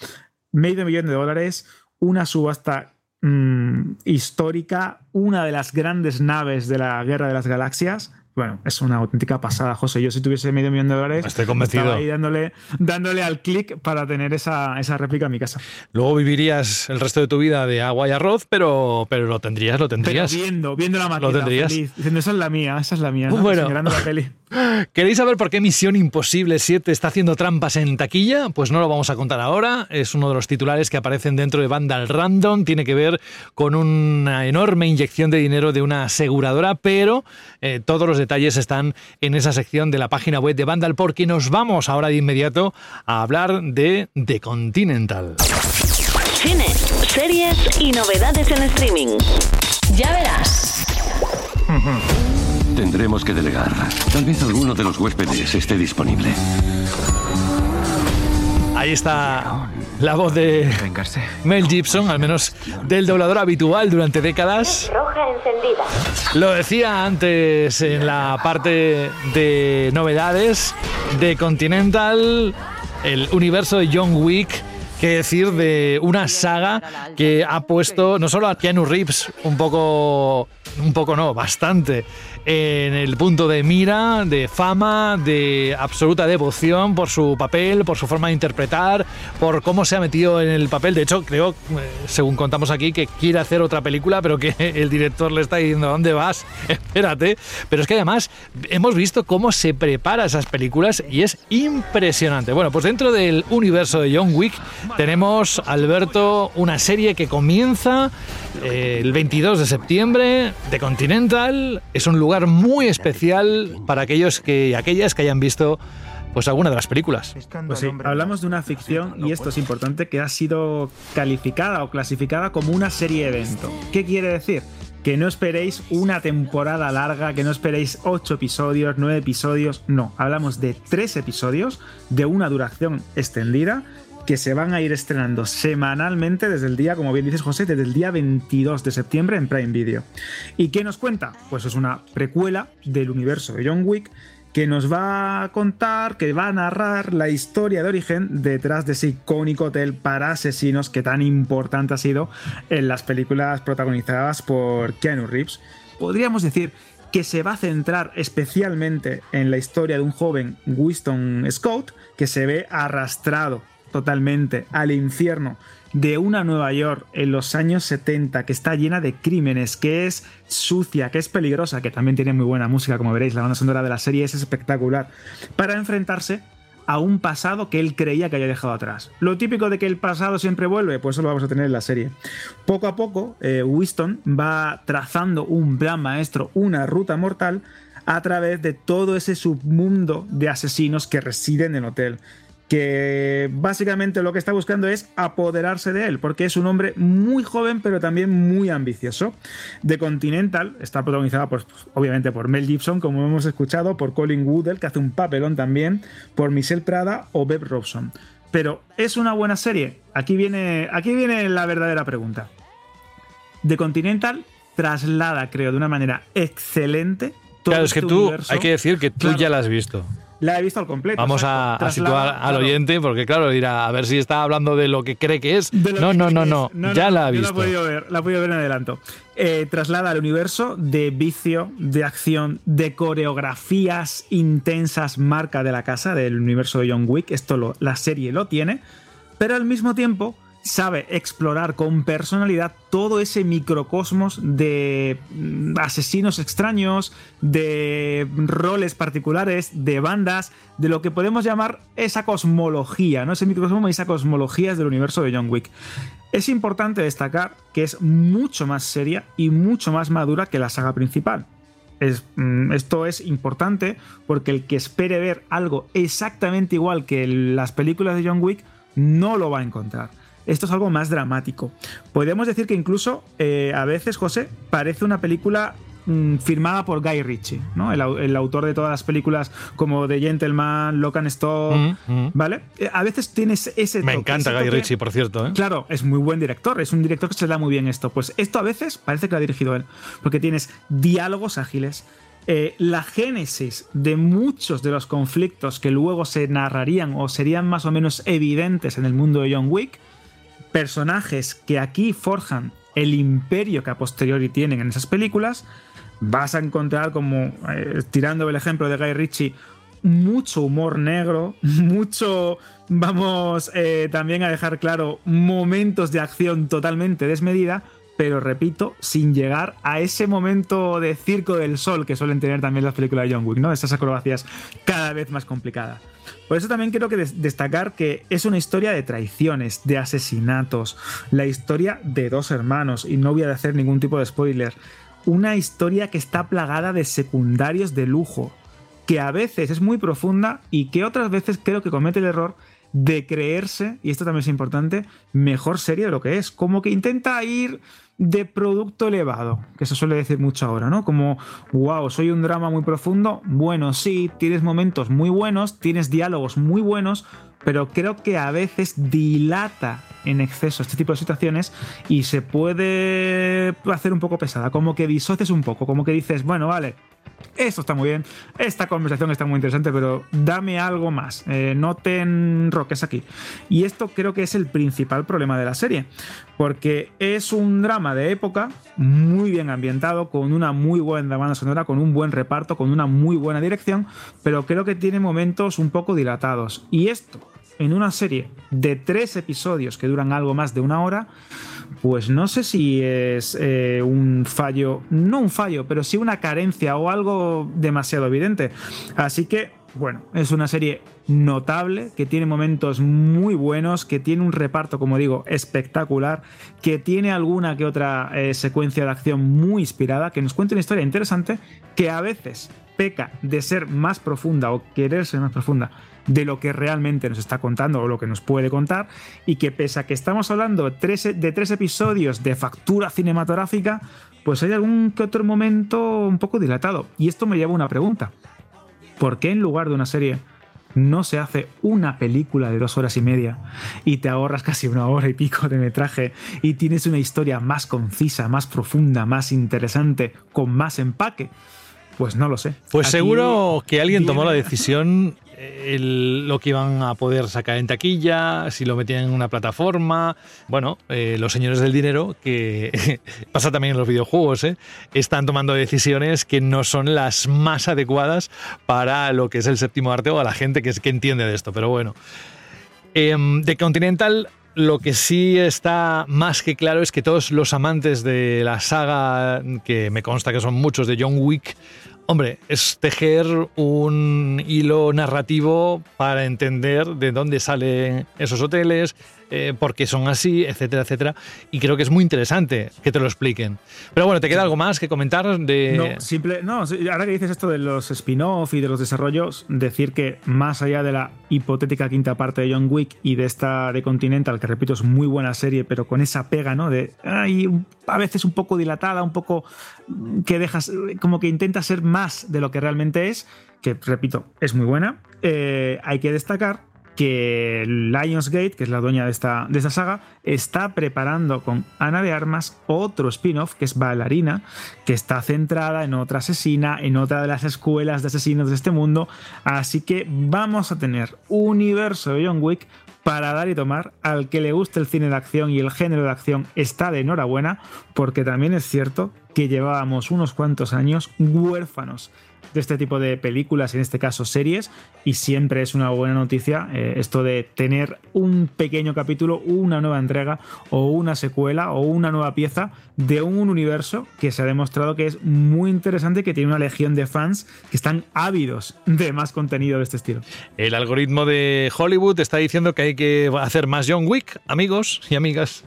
Medio millón de dólares, una subasta mm, histórica, una de las grandes naves de la Guerra de las Galaxias bueno, es una auténtica pasada, José. Yo si tuviese medio millón de dólares, estoy convencido. ahí dándole, dándole al clic para tener esa, esa, réplica en mi casa. Luego vivirías el resto de tu vida de agua y arroz, pero, pero lo tendrías, lo tendrías. viendo, viendo la máquina. Lo tendrías. diciendo, esa es la mía, esa es la mía. ¿no? Bueno. la peli. ¿Queréis saber por qué Misión Imposible 7 está haciendo trampas en taquilla? Pues no lo vamos a contar ahora. Es uno de los titulares que aparecen dentro de Vandal Random. Tiene que ver con una enorme inyección de dinero de una aseguradora, pero eh, todos los detalles están en esa sección de la página web de Vandal porque nos vamos ahora de inmediato a hablar de The Continental. Cine, series y novedades en streaming. Ya verás. Tendremos que delegar. Tal vez alguno de los huéspedes esté disponible. Ahí está la voz de Mel Gibson, al menos del doblador habitual durante décadas. Roja encendida. Lo decía antes en la parte de novedades de Continental, el universo de John Wick que decir de una saga que ha puesto no solo a Keanu Reeves un poco, un poco no, bastante en el punto de mira, de fama, de absoluta devoción por su papel, por su forma de interpretar, por cómo se ha metido en el papel. De hecho, creo, eh, según contamos aquí, que quiere hacer otra película, pero que el director le está diciendo, ¿dónde vas? Espérate. Pero es que además hemos visto cómo se prepara esas películas y es impresionante. Bueno, pues dentro del universo de John Wick tenemos, Alberto, una serie que comienza eh, el 22 de septiembre de Continental. Es un lugar muy especial para aquellos que, aquellas que hayan visto pues alguna de las películas. Pues hablamos de una ficción y esto es importante que ha sido calificada o clasificada como una serie evento. ¿Qué quiere decir? Que no esperéis una temporada larga, que no esperéis ocho episodios, nueve episodios, no, hablamos de tres episodios de una duración extendida que se van a ir estrenando semanalmente desde el día, como bien dices José, desde el día 22 de septiembre en Prime Video. ¿Y qué nos cuenta? Pues es una precuela del universo de John Wick que nos va a contar, que va a narrar la historia de origen detrás de ese icónico hotel para asesinos que tan importante ha sido en las películas protagonizadas por Keanu Reeves. Podríamos decir que se va a centrar especialmente en la historia de un joven Winston Scott que se ve arrastrado totalmente al infierno de una Nueva York en los años 70 que está llena de crímenes, que es sucia, que es peligrosa, que también tiene muy buena música, como veréis, la banda sonora de la serie es espectacular, para enfrentarse a un pasado que él creía que había dejado atrás. Lo típico de que el pasado siempre vuelve, pues eso lo vamos a tener en la serie. Poco a poco, eh, Winston va trazando un plan maestro, una ruta mortal, a través de todo ese submundo de asesinos que residen en el hotel que básicamente lo que está buscando es apoderarse de él, porque es un hombre muy joven pero también muy ambicioso. The Continental está protagonizada pues, obviamente por Mel Gibson, como hemos escuchado, por Colin Woodell, que hace un papelón también, por Michelle Prada o Beb Robson. Pero ¿es una buena serie? Aquí viene, aquí viene la verdadera pregunta. The Continental traslada, creo, de una manera excelente. Todo claro, es que este tú, hay que decir que tú ya la has visto la he visto al completo. Vamos a, situar al oyente, porque claro, dirá, a ver si está hablando de lo que cree que es. No, no, no, no, ya la ha visto. La he podido ver, la he podido ver en adelanto. Eh, traslada al universo de vicio, de acción, de coreografías intensas, marca de la casa, del universo de John Wick. Esto lo, la serie lo tiene, pero al mismo tiempo sabe explorar con personalidad todo ese microcosmos de mm, asesinos extraños, de roles particulares, de bandas, de lo que podemos llamar esa cosmología, ¿no? Ese microcosmos y esa cosmología del universo de John Wick. Es importante destacar que es mucho más seria y mucho más madura que la saga principal. Mm, esto es importante porque el que espere ver algo exactamente igual que las películas de John Wick no lo va a encontrar esto es algo más dramático. Podemos decir que incluso eh, a veces, José, parece una película mm, firmada por Guy Ritchie, ¿no? El, autor de todas las películas como The Gentleman, Lock and Stock, mm, mm. ¿vale? Eh, a veces tienes ese Me encanta Guy Ritchie, por cierto. ¿eh? Claro, es muy buen director, es un director que se da muy bien esto. Pues esto a veces parece que lo ha dirigido él, porque tienes diálogos ágiles, la génesis de muchos de los conflictos que luego se narrarían o serían más o menos evidentes en el mundo de John Wick, personajes que aquí forjan el imperio que a posteriori tienen en esas películas, vas a encontrar como, eh, tirando el ejemplo de Guy Ritchie, mucho humor negro, mucho, vamos eh, también a dejar claro, momentos de acción totalmente desmedida, pero repito, sin llegar a ese momento de circo del sol que suelen tener también las películas de John Wick, ¿no? Esas acrobacias cada vez más complicadas. Por eso también quiero que destacar que es una historia de traiciones, de asesinatos, la historia de dos hermanos, y no voy a hacer ningún tipo de spoiler, una historia que está plagada de secundarios de lujo, que a veces es muy profunda y que otras veces creo que comete el error de creerse, y esto también es importante, mejor serie de lo que es, como que intenta ir de producto elevado, que se suele decir mucho ahora, ¿no? Como, wow, soy un drama muy profundo. Bueno, sí, tienes momentos muy buenos, tienes diálogos muy buenos, pero creo que a veces dilata en exceso este tipo de situaciones y se puede hacer un poco pesada, como que disoces un poco, como que dices, bueno, vale, esto está muy bien, esta conversación está muy interesante, pero dame algo más, eh, no te enroques aquí. Y esto creo que es el principal problema de la serie, porque es un drama de época muy bien ambientado, con una muy buena banda sonora, con un buen reparto, con una muy buena dirección, pero creo que tiene momentos un poco dilatados. Y esto, en una serie de tres episodios que duran algo más de una hora, pues no sé si es eh, un fallo, no un fallo, pero sí una carencia o algo demasiado evidente. Así que, bueno, es una serie notable, que tiene momentos muy buenos, que tiene un reparto, como digo, espectacular, que tiene alguna que otra eh, secuencia de acción muy inspirada, que nos cuenta una historia interesante, que a veces peca de ser más profunda o querer ser más profunda de lo que realmente nos está contando o lo que nos puede contar y que pese a que estamos hablando de tres, episodios de factura cinematográfica, pues hay algún que otro momento un poco dilatado. Y esto me lleva a una pregunta. ¿Por qué en lugar de una serie no se hace una película de dos horas y media y te ahorras casi una hora y pico de metraje y tienes una historia más concisa, más profunda, más interesante, con más empaque? Pues no lo sé. Pues seguro que alguien tomó la decisión lo que iban a poder sacar en taquilla, si lo metían en una plataforma. Bueno, eh, los señores del dinero, que pasa también en los videojuegos, ¿eh? están tomando decisiones que no son las más adecuadas para lo que es el séptimo arte o a la gente que, entiende de esto. Pero bueno, eh, de Continental lo que sí está más que claro es que todos los amantes de la saga, que me consta que son muchos de John Wick, Hombre, es tejer un hilo narrativo para entender de dónde salen esos hoteles, eh, por qué son así, etcétera, etcétera. Y creo que es muy interesante que te lo expliquen. Pero bueno, ¿te queda algo más que comentar? De... No, simple, no, ahora que dices esto de los spin-off y de los desarrollos, decir que más allá de la hipotética quinta parte de John Wick y de esta de Continental, que repito es muy buena serie, pero con esa pega, ¿no? De ay, a veces un poco dilatada, un poco que dejas, como que intenta ser más de lo que realmente es, que repito, es muy buena. Eh, hay que destacar que Lionsgate, que es la dueña de esta, de esta saga, está preparando con Ana de Armas otro spin-off que es Bailarina, que está centrada en otra asesina, en otra de las escuelas de asesinos de este mundo. Así que vamos a tener universo de John Wick para dar y tomar. Al que le guste el cine de acción y el género de acción está de enhorabuena, porque también es cierto que llevábamos unos cuantos años huérfanos de este tipo de películas, en este caso series, y siempre es una buena noticia eh, esto de tener un pequeño capítulo, una nueva entrega o una secuela o una nueva pieza de un universo que se ha demostrado que es muy interesante que tiene una legión de fans que están ávidos de más contenido de este estilo. El algoritmo de Hollywood está diciendo que hay que hacer más John Wick, amigos y amigas.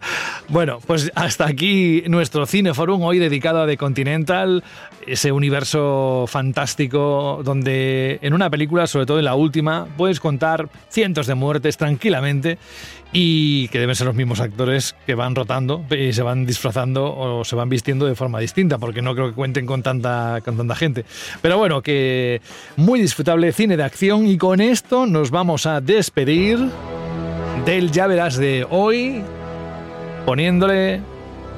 Bueno, pues hasta aquí nuestro Cineforum hoy dedicado a The Continental, ese universo fantástico donde en una película, sobre todo en la última, puedes contar cientos de muertes tranquilamente y que deben ser los mismos actores que van rotando y se van disfrazando o se van vistiendo de forma distinta, porque no creo que cuenten con tanta, con tanta gente. Pero bueno, que muy disfrutable cine de acción y con esto nos vamos a despedir del ya verás de hoy, poniéndole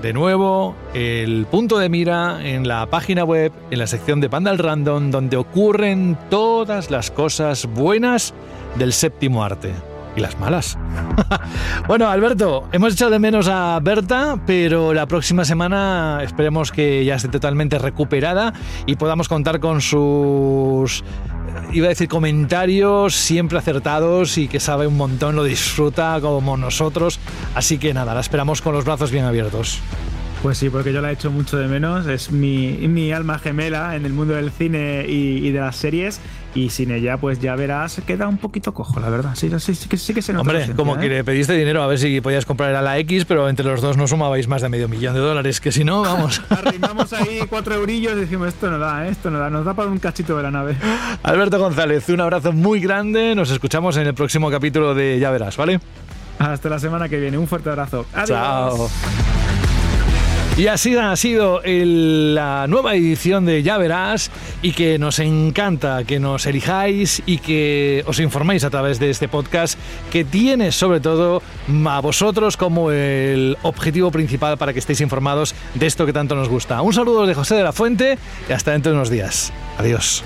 de nuevo el punto de mira en la página web, en la sección de Pandal Random, donde ocurren todas las cosas buenas del séptimo arte. Y las malas. bueno, Alberto, hemos echado de menos a Berta, pero la próxima semana esperemos que ya esté totalmente recuperada y podamos contar con sus iba a decir comentarios siempre acertados y que sabe un montón, lo disfruta como nosotros. Así que nada, la esperamos con los brazos bien abiertos. Pues sí, porque yo la he hecho mucho de menos. Es mi, mi alma gemela en el mundo del cine y, de las series. Y sin ella, pues ya verás, queda un poquito cojo, la verdad. Sí, sí, sí, sí que se nota. Hombre, como que ¿eh? le pediste dinero a ver si podías comprar a la X, pero entre los dos no sumabais más de medio millón de dólares, que si no, vamos. Arrimamos ahí cuatro eurillos y decimos, esto no da, ¿eh? esto no da, nos da para un cachito de la nave. Alberto González, un abrazo muy grande. Nos escuchamos en el próximo capítulo de Ya Verás, ¿vale? Hasta la semana que viene. Un fuerte abrazo. Adiós. Chao. Y así ha sido la nueva edición de Ya Verás y que nos encanta que nos elijáis y que os informéis a través de este podcast que tiene sobre todo a vosotros como el objetivo principal para que estéis informados de esto que tanto nos gusta. Un saludo de José de la Fuente y hasta dentro de unos días. Adiós.